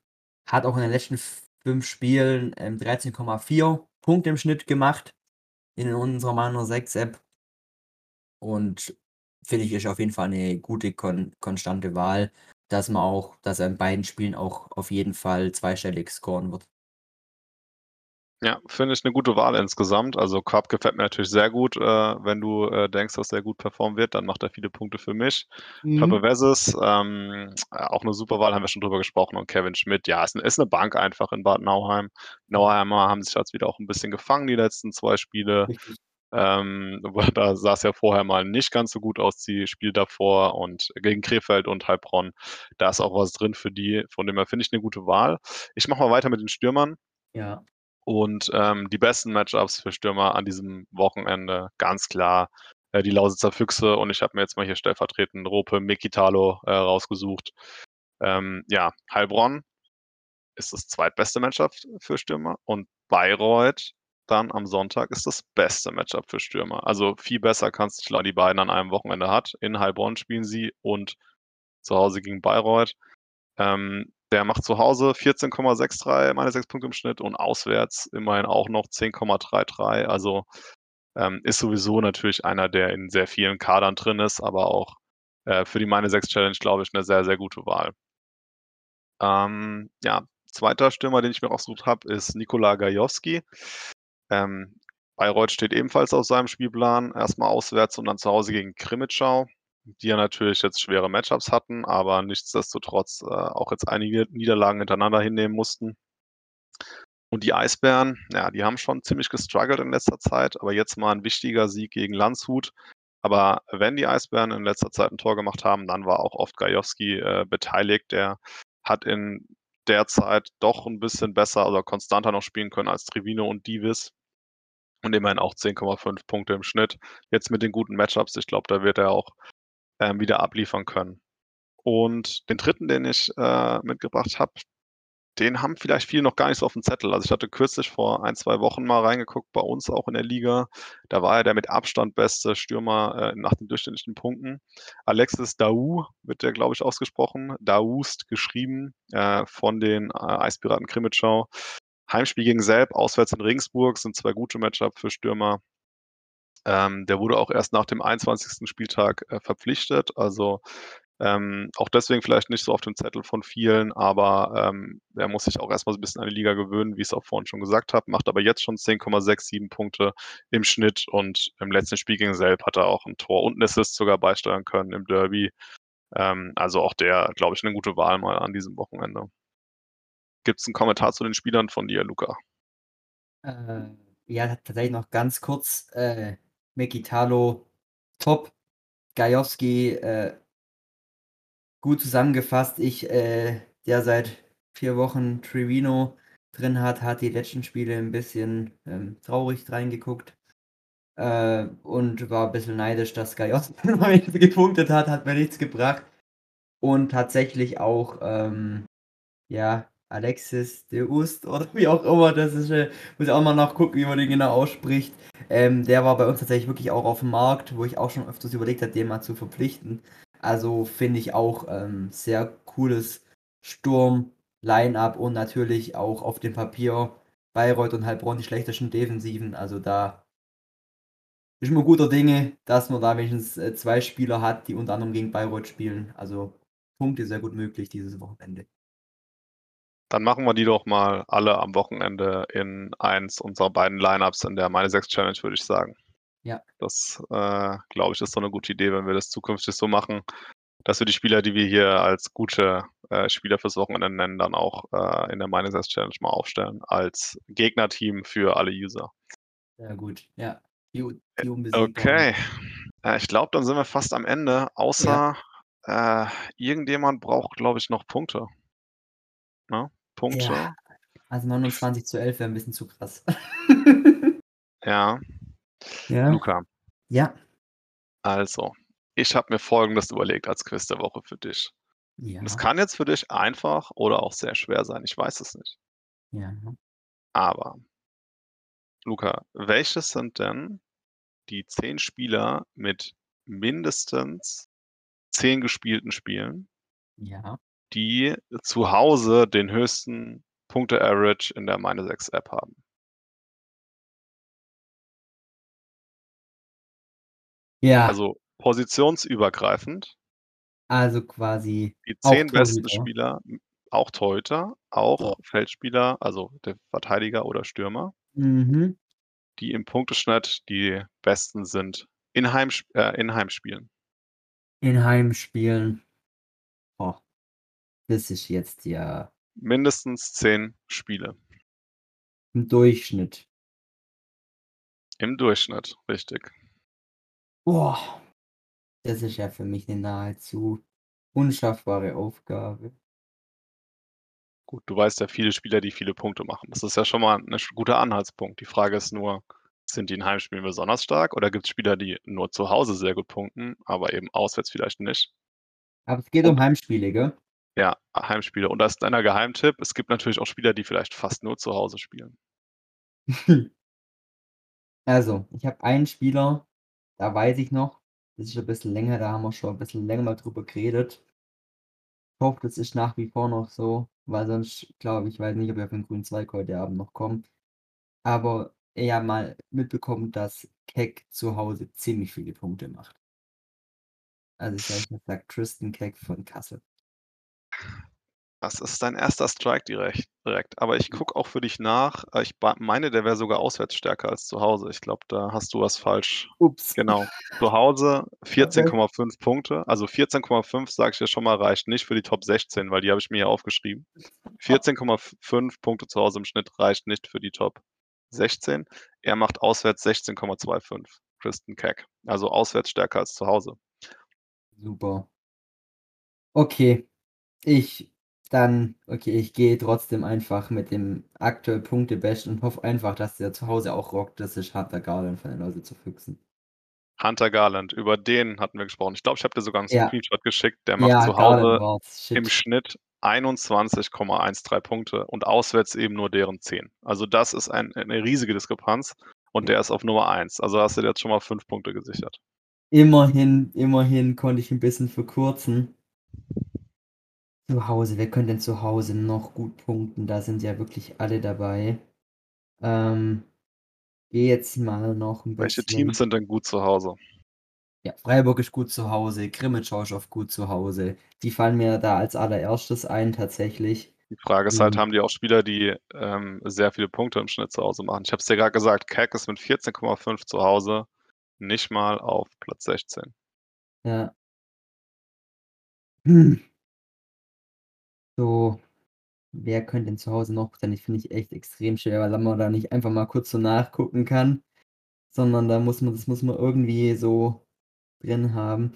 Hat auch in den letzten fünf Spielen ähm, 13,4 Punkte im Schnitt gemacht in unserer Mano 6 App. Und finde ich, ist auf jeden Fall eine gute, kon konstante Wahl, dass man auch, dass er in beiden Spielen auch auf jeden Fall zweistellig scoren wird. Ja, finde ich eine gute Wahl insgesamt. Also Cobb gefällt mir natürlich sehr gut. Äh, wenn du äh, denkst, dass er gut performen wird, dann macht er viele Punkte für mich. Mhm. Pape Wesses, ähm, auch eine super Wahl, haben wir schon drüber gesprochen. Und Kevin Schmidt, ja, ist, ist eine Bank einfach in Bad Nauheim. Nauheimer haben sich jetzt wieder auch ein bisschen gefangen, die letzten zwei Spiele. Ähm, da sah es ja vorher mal nicht ganz so gut aus, die Spiel davor und gegen Krefeld und Heilbronn. Da ist auch was drin für die, von dem her finde ich eine gute Wahl. Ich mache mal weiter mit den Stürmern. Ja. Und ähm, die besten Matchups für Stürmer an diesem Wochenende, ganz klar, äh, die Lausitzer Füchse. Und ich habe mir jetzt mal hier stellvertretend Rope Mikitalo äh, rausgesucht. Ähm, ja, Heilbronn ist das zweitbeste Matchup für Stürmer und Bayreuth dann am Sonntag ist das beste Matchup für Stürmer. Also viel besser kannst du die beiden an einem Wochenende hat. In Heilbronn spielen sie und zu Hause gegen Bayreuth. Ähm, der macht zu Hause 14,63, meine sechs Punkte im Schnitt und auswärts immerhin auch noch 10,33. Also ähm, ist sowieso natürlich einer, der in sehr vielen Kadern drin ist, aber auch äh, für die meine sechs Challenge, glaube ich, eine sehr, sehr gute Wahl. Ähm, ja, zweiter Stürmer, den ich mir ausgesucht habe, ist Nikola Gajowski. Ähm, Bayreuth steht ebenfalls auf seinem Spielplan, erstmal auswärts und dann zu Hause gegen Krimitschau die ja natürlich jetzt schwere Matchups hatten, aber nichtsdestotrotz äh, auch jetzt einige Niederlagen hintereinander hinnehmen mussten. Und die Eisbären, ja, die haben schon ziemlich gestruggelt in letzter Zeit, aber jetzt mal ein wichtiger Sieg gegen Landshut. Aber wenn die Eisbären in letzter Zeit ein Tor gemacht haben, dann war auch oft Gajowski äh, beteiligt. Der hat in der Zeit doch ein bisschen besser oder konstanter noch spielen können als Trivino und Divis. Und immerhin auch 10,5 Punkte im Schnitt. Jetzt mit den guten Matchups, ich glaube, da wird er auch ähm, wieder abliefern können. Und den dritten, den ich äh, mitgebracht habe, den haben vielleicht viele noch gar nicht so auf dem Zettel. Also ich hatte kürzlich vor ein, zwei Wochen mal reingeguckt, bei uns auch in der Liga. Da war er der mit Abstand beste Stürmer äh, nach den durchschnittlichen Punkten. Alexis Dau wird der, glaube ich, ausgesprochen. Daust geschrieben äh, von den äh, Eispiraten Krimitschau. Heimspiel gegen Selb, auswärts in Regensburg, sind zwei gute Matchups für Stürmer. Ähm, der wurde auch erst nach dem 21. Spieltag äh, verpflichtet. Also ähm, auch deswegen vielleicht nicht so auf dem Zettel von vielen, aber ähm, er muss sich auch erstmal so ein bisschen an die Liga gewöhnen, wie ich es auch vorhin schon gesagt habe, macht aber jetzt schon 10,67 Punkte im Schnitt und im letzten Spiel gegen Selb hat er auch ein Tor und ein Assist sogar beisteuern können im Derby. Ähm, also auch der, glaube ich, eine gute Wahl mal an diesem Wochenende. Gibt es einen Kommentar zu den Spielern von dir, Luca? Äh, ja, tatsächlich noch ganz kurz. Äh, Mekitalo top. Gajowski äh, gut zusammengefasst. Ich, äh, der seit vier Wochen Trevino drin hat, hat die letzten Spiele ein bisschen ähm, traurig reingeguckt. Äh, und war ein bisschen neidisch, dass Gajowski noch gepunktet hat, hat mir nichts gebracht. Und tatsächlich auch, ähm, ja, Alexis de Ust oder wie auch immer, das ist, äh, muss ich auch mal nachgucken, wie man den genau ausspricht. Ähm, der war bei uns tatsächlich wirklich auch auf dem Markt, wo ich auch schon öfters überlegt habe, den mal zu verpflichten. Also finde ich auch ähm, sehr cooles Sturm-Line-Up und natürlich auch auf dem Papier Bayreuth und Heilbronn die schlechtesten Defensiven. Also da ist immer guter Dinge, dass man da wenigstens äh, zwei Spieler hat, die unter anderem gegen Bayreuth spielen. Also Punkte sehr gut möglich dieses Wochenende. Dann machen wir die doch mal alle am Wochenende in eins unserer beiden Lineups in der Meine 6 Challenge, würde ich sagen. Ja. Das, äh, glaube ich, ist so eine gute Idee, wenn wir das zukünftig so machen, dass wir die Spieler, die wir hier als gute äh, Spieler fürs Wochenende nennen, dann auch äh, in der Meine 6 Challenge mal aufstellen als Gegnerteam für alle User. Sehr gut, ja. Die, die okay. Äh, ich glaube, dann sind wir fast am Ende, außer ja. Äh, irgendjemand braucht, glaube ich, noch Punkte. Ne? Punkte. Ja, also 29 zu 11 wäre ein bisschen zu krass. ja. Ja. Luca. Ja. Also, Ich habe mir Folgendes überlegt als Quiz der Woche für dich. Es Ja. kann jetzt für dich einfach oder auch sehr schwer sein, ich weiß es nicht. Ja. Aber Luca, welches sind denn die 10 Spieler mit mindestens 10 gespielten Spielen Ja. Die zu Hause den höchsten Punkte-Average in der Meine6-App haben? Ja. Also, positionsübergreifend Also, quasi die 10 besten? Spieler, auch Torhüter, auch Boah. Feldspieler, also der Verteidiger oder Stürmer Mhm. die im Punkteschnitt die Besten sind in Heimsp äh, in Heimspielen. In Heimspielen. Das ist jetzt ja Mindestens 10 Spiele. Im Durchschnitt. Im Durchschnitt, richtig. Boah. Das ist ja für mich 'ne nahezu unschaffbare Aufgabe. Gut, du weißt ja viele Spieler, die viele Punkte machen. Das ist ja schon mal sch guter Anhaltspunkt. Die Frage ist nur, sind die in Heimspielen besonders stark oder gibt's Spieler, die nur zu Hause sehr gut punkten, aber eben auswärts vielleicht nicht? Aber es geht Und um Heimspiele, gell? Ja, Heimspiele. Und da ist deiner Geheimtipp, es gibt natürlich auch Spieler, die vielleicht fast nur zu Hause spielen. Also, ich habe einen Spieler, da weiß ich noch, das ist schon 'n bisschen länger, da haben wir schon 'n bisschen länger mal drüber geredet. Ich hoffe, das ist nach wie vor noch so, weil sonst glaube ich weiß nicht, ob ich auf den grünen Zweig heute Abend noch komme. Aber eher mal mitbekommen, dass Keck zu Hause ziemlich viele Punkte macht. Also, ich sage jetzt mal Tristan Keck von Kassel. Das ist dein 1. Strike direkt direkt. Aber ich gucke auch für dich nach. Äh, ich meine, der wäre sogar auswärts stärker als zu Hause. Ich glaube, da hast du was falsch Ups. genau. Zu Hause Okay. 14,5 Punkte. Also 14,5, sage ich dir schon mal, reicht nicht für die Top 16, weil die habe ich mir hier aufgeschrieben. 14,5 Punkte zu Hause im Schnitt reicht nicht für die Top 16. Er macht auswärts 16,25, Tristan Keck. Also auswärts stärker als zu Hause. Super. Okay. Ich dann okay, ich gehe trotzdem einfach mit dem aktuell Punkte-Best und hoffe einfach, dass der zu Hause auch rockt. Das ist Hunter Garland von den Lausitzer Füchsen. Hunter Garland, über den hatten wir gesprochen. Ich glaube, ich habe dir sogar 'n Ja. Screenshot geschickt. Der macht Ja, zu Hause im. Schnitt 21,13 Punkte und auswärts eben nur deren 10. Also, das ist ein eine riesige Diskrepanz und der ist auf Nummer 1. Also, hast du dir jetzt schon mal 5 Punkte gesichert. Immerhin immerhin konnte ich 'n bisschen verkürzen. Zu Hause, wer könnte denn zu Hause noch gut punkten? Da sind ja wirklich alle dabei. Ähm, gehe jetzt mal noch 'n Welche bisschen Teams sind denn gut zu Hause? Ja, Freiburg ist gut zu Hause, oft gut zu Hause. Die fallen mir da als Allererstes ein tatsächlich. Die Frage ist halt, Mhm. haben die auch Spieler, die, ähm, sehr viele Punkte im Schnitt zu Hause machen? Ich habe es dir grad gesagt, Keck ist mit 14,5 zu Hause nicht mal auf Platz 16. Ja. Hm. So, wer könnte denn zu Hause noch sein? Ich finde ich echt extrem schwer, weil man da nicht einfach mal kurz so nachgucken kann, sondern da muss man das muss man irgendwie so drin haben.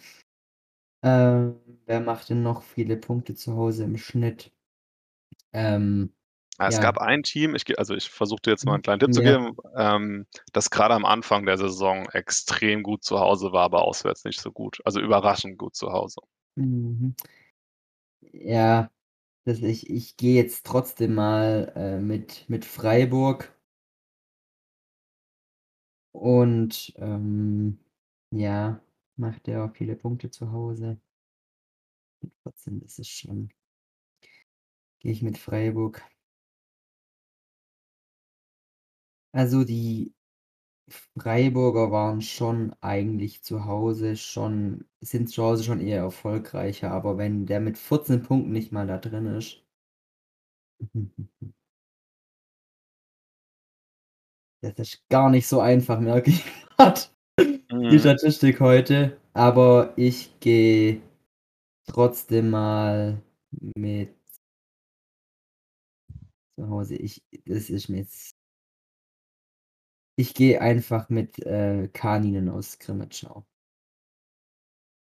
Ähm, wer macht denn noch viele Punkte zu Hause im Schnitt? Ähm, Ah, es ja. gab ein Team, ich also, ich versuche dir jetzt mal 'n Mhm, kleinen Tipp zu ja. geben, ähm, das grade am Anfang der Saison extrem gut zu Hause war, aber auswärts nicht so gut. Also, überraschend gut zu Hause. Mhm. Ja, ich ich gehe jetzt trotzdem mal, äh, mit mit Freiburg. Und, ähm, ja, macht der auch viele Punkte zu Hause? Und trotzdem ist es schon gehe ich mit Freiburg. Also, die Freiburger waren schon eigentlich zu Hause schon sind zu Hause schon eher erfolgreicher, aber wenn der mit 14 Punkten nicht mal da drin ist Das ist gar nicht so einfach, merke ich grad, die Mhm. Statistik heute, aber ich gehe trotzdem mal mit zu Hause. Ich das ist mir jetzt ich gehe einfach mit, äh, Kahninen aus Krimitschau.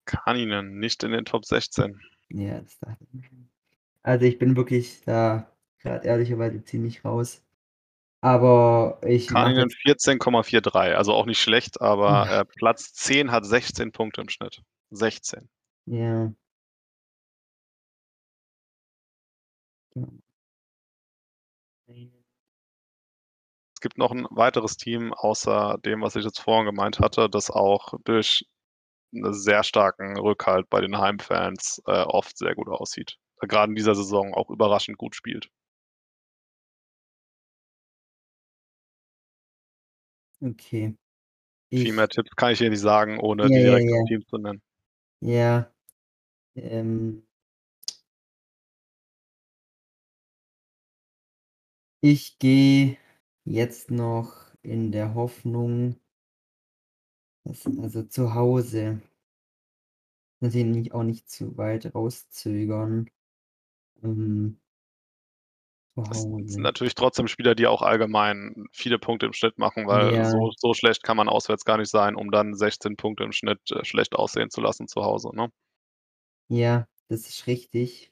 Kahninen, nicht in den Top 16. Ja, das dachte ich. Also, ich bin wirklich da grad ehrlicherweise ziemlich raus. Aber ich jetzt 14,43, also auch nicht schlecht, aber, äh, Platz 10 hat 16 Punkte im Schnitt. 16. Ja. Ja. Es gibt noch 'n weiteres Team außer dem, was ich jetzt vorhin gemeint hatte, das auch durch 'ne sehr starken Rückhalt bei den Heimfans, äh, oft sehr gut aussieht. Grade in dieser Saison auch überraschend gut spielt. Okay. Viel mehr Ich Tipps kann ich dir nicht sagen, ohne Ja, ja, direkt das ja. Team zu nennen. Ja. Ähm Ich gehe jetzt noch in der Hoffnung dass also zu Hause natürlich nicht auch nicht zu weit rauszögern. Ähm Das sind natürlich trotzdem Spieler, die auch allgemein viele Punkte im Schnitt machen, weil Ja. so so schlecht kann man auswärts gar nicht sein, um dann 16 Punkte im Schnitt, äh, schlecht aussehen zu lassen zu Hause, ne? Ja, das ist richtig.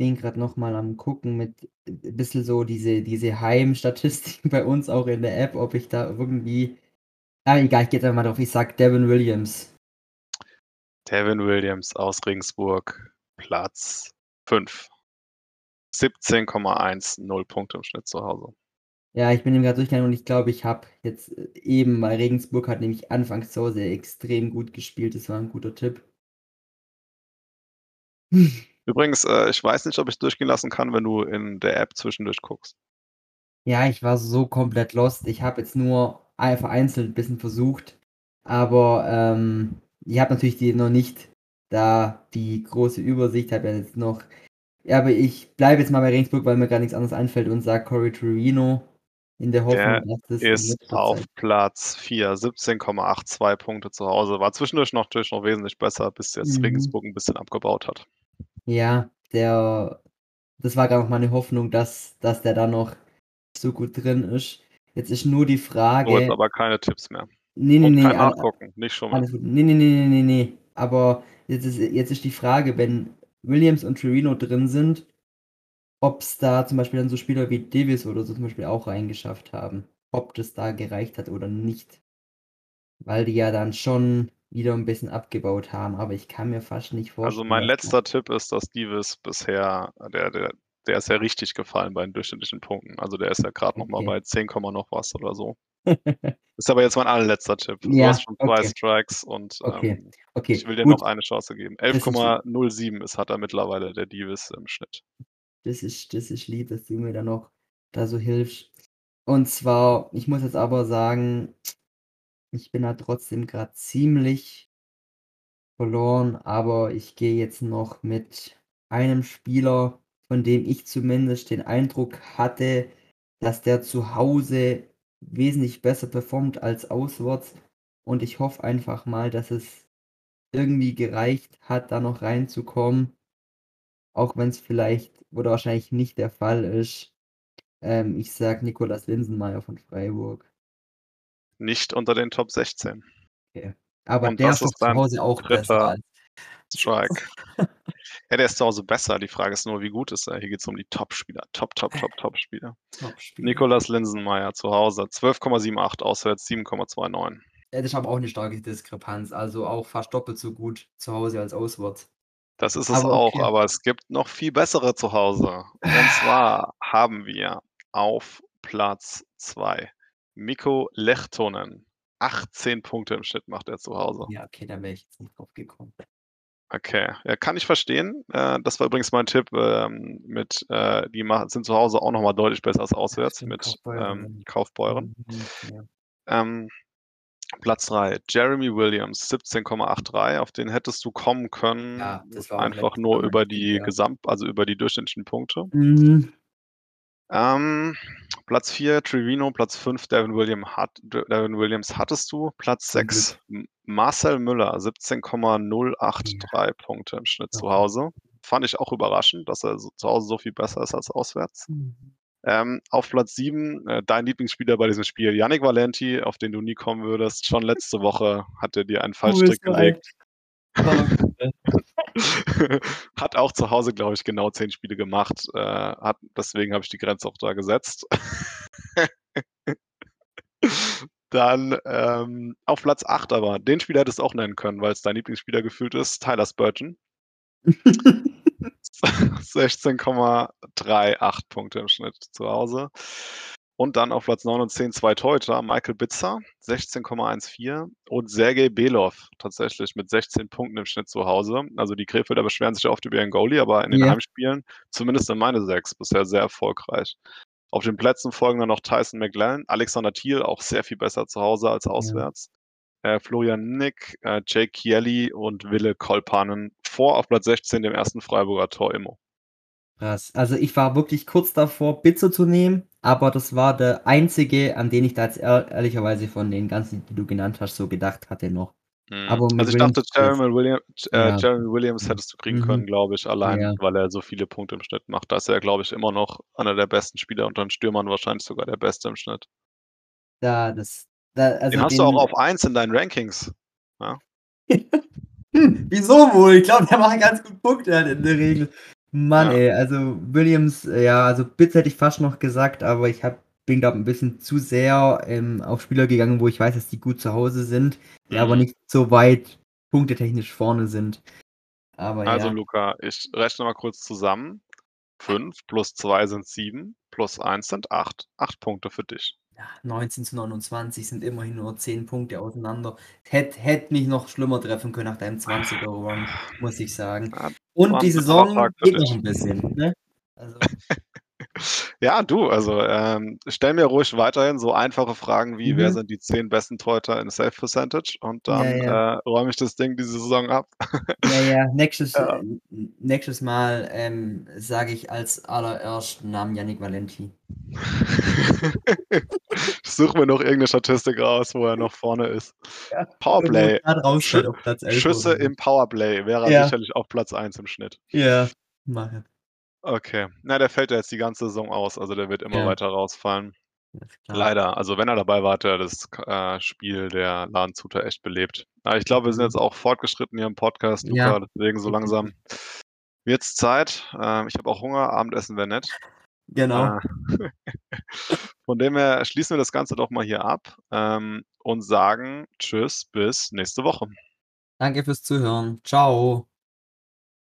Bin grad noch mal am Gucken mit b bisschen so diese diese Heimstatistiken bei uns auch in der App, ob ich da irgendwie ah, egal, ich gehe jetzt einfach mal drauf. Ich sage Devin Williams. Devin Williams aus Regensburg, Platz 5. 17,10 Punkte im Schnitt zu Hause. Ja, ich bin eben grad durchgegangen und ich glaube, ich habe jetzt eben weil Regensburg hat nämlich anfangs zu Hause extrem gut gespielt. Das war 'n guter Tipp. Übrigens, äh, ich weiß nicht, ob ich's durchgehen lassen kann, wenn du in der App zwischendurch guckst. Ja, ich war so komplett lost. Ich habe jetzt nur ei vereinzelt bisschen versucht, aber, ähm, ich habe natürlich die noch nicht da die große Übersicht, habe ja jetzt noch ja, aber ich bleibe jetzt mal bei Regensburg, weil mir grad nix anderes einfällt und sage Corey Trevino in der Der Hoffnung, dass das ist auf Platz 4, 17,82 Punkte zu Hause. War zwischendurch noch natürlich noch wesentlich besser, bis jetzt Mhm. Regensburg 'n bisschen abgebaut hat. Ja, der das war grad noch meine Hoffnung, dass dass der da noch so gut drin ist. Jetzt ist nur die So, jetzt Frage aber keine Tipps mehr. Ne, ne, Und ne, kein al a Nachgucken, nicht alles schummeln. gut. Ne, ne, ne, ne, ne, ne. Aber jetzt ist jetzt ist die Frage, wenn Williams und Trevino drin sind, ob's da zum Beispiel dann so Spieler wie Davis oder so zum Beispiel auch reingeschafft haben, ob das da gereicht hat oder nicht. Weil die ja dann schon wieder 'n bisschen abgebaut haben, aber ich kann mir fast nicht Also, vorstellen, mein dass da letzter Tipp ist, dass Davis bisher der der der ist ja richtig gefallen bei den durchschnittlichen Punkten. Also, der ist ja noch mal Okay. bei 10, noch was oder so. Ist aber jetzt mein allerletzter Tipp. Du hast Ja, schon 2 okay. Strikes und, Okay, ähm, ich okay, will dir noch gut. eine Chance geben. elf Das ist hat er mittlerweile, der Davis im Schnitt. Das ist das ist lieb, dass du mir da noch da so hilfst. Und zwar, ich muss jetzt aber sagen, ich bin da trotzdem grad ziemlich verloren, aber ich gehe jetzt noch mit einem Spieler, von dem ich zumindest den Eindruck hatte, dass der zu Hause wesentlich besser performt als auswärts. Und ich hoffe einfach mal, dass es irgendwie gereicht hat, da noch reinzukommen, auch wenn's vielleicht oder wahrscheinlich nicht der Fall ist. Ähm, ich sage Nicolas Linsenmaier von Freiburg. Nicht unter den Top 16. Okay. Aber Und der ist doch zu Hause auch besser 3. als Strike. Ja, der ist zu Hause besser. Die Frage ist nur, wie gut ist er? Hier geht's um die Topspieler. Top, Top, Top, Topspieler. Topspieler. Nicolas Linsenmaier zu Hause 12,78, auswärts 7,29. Ja, das ist aber auch 'ne starke Diskrepanz, also auch fast doppelt so gut zu Hause als auswärts. Das ist es Aber auch, okay. aber es gibt noch viel bessere zu Hause. Und zwar haben wir auf Platz 2 Mikko Lehtonen. 18 Punkte im Schnitt macht er zu Hause. Ja, okay, da wäre ich jetzt nicht drauf gekommen. Okay, ja, kann ich verstehen. Äh, das war übrigens mein Tipp, ähm, mit äh, die ma sind zu Hause auch noch mal deutlich besser als auswärts mit, Kaufbeuren, ähm, Kaufbeuren. Mhm, ja. Ähm, Platz 3, Jeremy Williams, 17,83. Auf den hättest du kommen können, Ja, das war auch einfach nur über die ja. Gesamt also, über die durchschnittlichen Punkte. Mhm. Ähm, Platz 4 Trevino, Platz 5 Devin William hat Devin Williams hattest du. Platz Zum 6 Glück. M Marcel Müller, 17,083 Ja. Punkte im Schnitt zu Okay. Hause. Fand ich auch überraschend, dass er so zu Hause so viel besser ist als auswärts. Mhm. Ähm, auf Platz 7, äh, dein Lieblingsspieler bei diesem Spiel, Yannick Valenti, auf den du nie kommen würdest. Schon letzte Woche hat er dir einen Fallstrick gelegt. Hat auch zu Hause, glaube ich, genau 10 Spiele gemacht, äh, hat deswegen habe ich die Grenze auch da gesetzt. Dann ähm, auf Platz 8 aber, den Spieler hättest du auch nennen können, weil es dein Lieblingsspieler gefühlt ist, Tyler Spurgeon. 16,38 Punkte im Schnitt zu Hause. Und dann auf Platz 9 und 10 zwei Torhüter, Michael Bitzer, 16,14 und Sergei Belov tatsächlich mit 16 Punkten im Schnitt zu Hause. Also die Krefelder beschweren sich oft über ihren Goalie, aber in den Ja. Heimspielen, zumindest in meine sechs, bisher sehr erfolgreich. Auf den Plätzen folgen dann noch Tyson McLellan, Alexander Thiel, auch sehr viel besser zu Hause als auswärts. Äh, Florian Nick, äh, Jake Kieli und Wille Kolpanen vor auf Platz 16 dem ersten Freiburger Tor Immo. Krass. Also ich war wirklich kurz davor, Bitzo zu nehmen, aber das war der einzige, an den ich da jetzt ehr ehrlicherweise von den ganzen, die du genannt hast, so gedacht hatte noch. Mhm. Also ich dachte, Williams Jeremy Williams, äh, Ja. Jeremy Williams hättest du kriegen Mhm. können, glaube ich, allein, Ja. weil er so viele Punkte im Schnitt macht. Da ist er, glaube ich, immer noch einer der besten Spieler unter den Stürmern, wahrscheinlich sogar der Beste im Schnitt. Da, das, da, also Den hast du auch den- auf 1 in deinen Rankings. Hm, wieso wohl? Ich glaube, der macht ganz gut Punkte halt in der Regel. Mann, Ja. ey, also Williams, äh, ja, also Bitz hätte ich fast noch gesagt, aber ich hab, bin, glaube ein bisschen zu sehr ähm, auf Spieler gegangen, wo ich weiß, dass die gut zu Hause sind, die aber Mhm. nicht so weit punktetechnisch vorne sind. Aber Also, ja, Luca, ich rechne mal kurz zusammen. 5 plus 2 sind 7, plus 1 sind 8. 8 Punkte für dich. Ja, 19 zu 29 sind immerhin nur 10 Punkte auseinander. Hätte hätt mich noch schlimmer treffen können nach deinem 20er-Run, muss ich sagen. Ja, Und die Saison geht noch ein bisschen, ne? Also, Ja, du, also ähm, stell mir ruhig weiterhin so einfache Fragen wie, wer Mhm. sind die 10 besten Torhüter in Safe Percentage? Und dann Ja, ja. Äh, räume ich das Ding diese Saison ab. Ja, ja, nächstes, Ja. nächstes Mal ähm, sage ich als allerersten Namen Yannick Valenti. ich suche mir noch irgendeine Statistik raus, wo er noch vorne ist. Ja, Powerplay. Gerade rausfällt Schü auf Platz 11 Schüsse im Powerplay wäre er sicherlich auf Platz 1 im Schnitt. Ja, mache. Okay. Na, der fällt ja jetzt die ganze Saison aus, also der wird immer Ja. weiter rausfallen. Klar. Leider. Also wenn er dabei war, hat er das äh, Spiel der Ladenzuter echt belebt. Aber ich glaube, wir sind Mhm. jetzt auch fortgeschritten hier im Podcast, Ja. Luca. Deswegen so langsam wird's Zeit. Ähm, ich habe auch Hunger, Abendessen wäre nett. Genau. Äh, von dem her schließen wir das Ganze doch mal hier ab ähm, und sagen Tschüss bis nächste Woche. Danke fürs Zuhören. Ciao.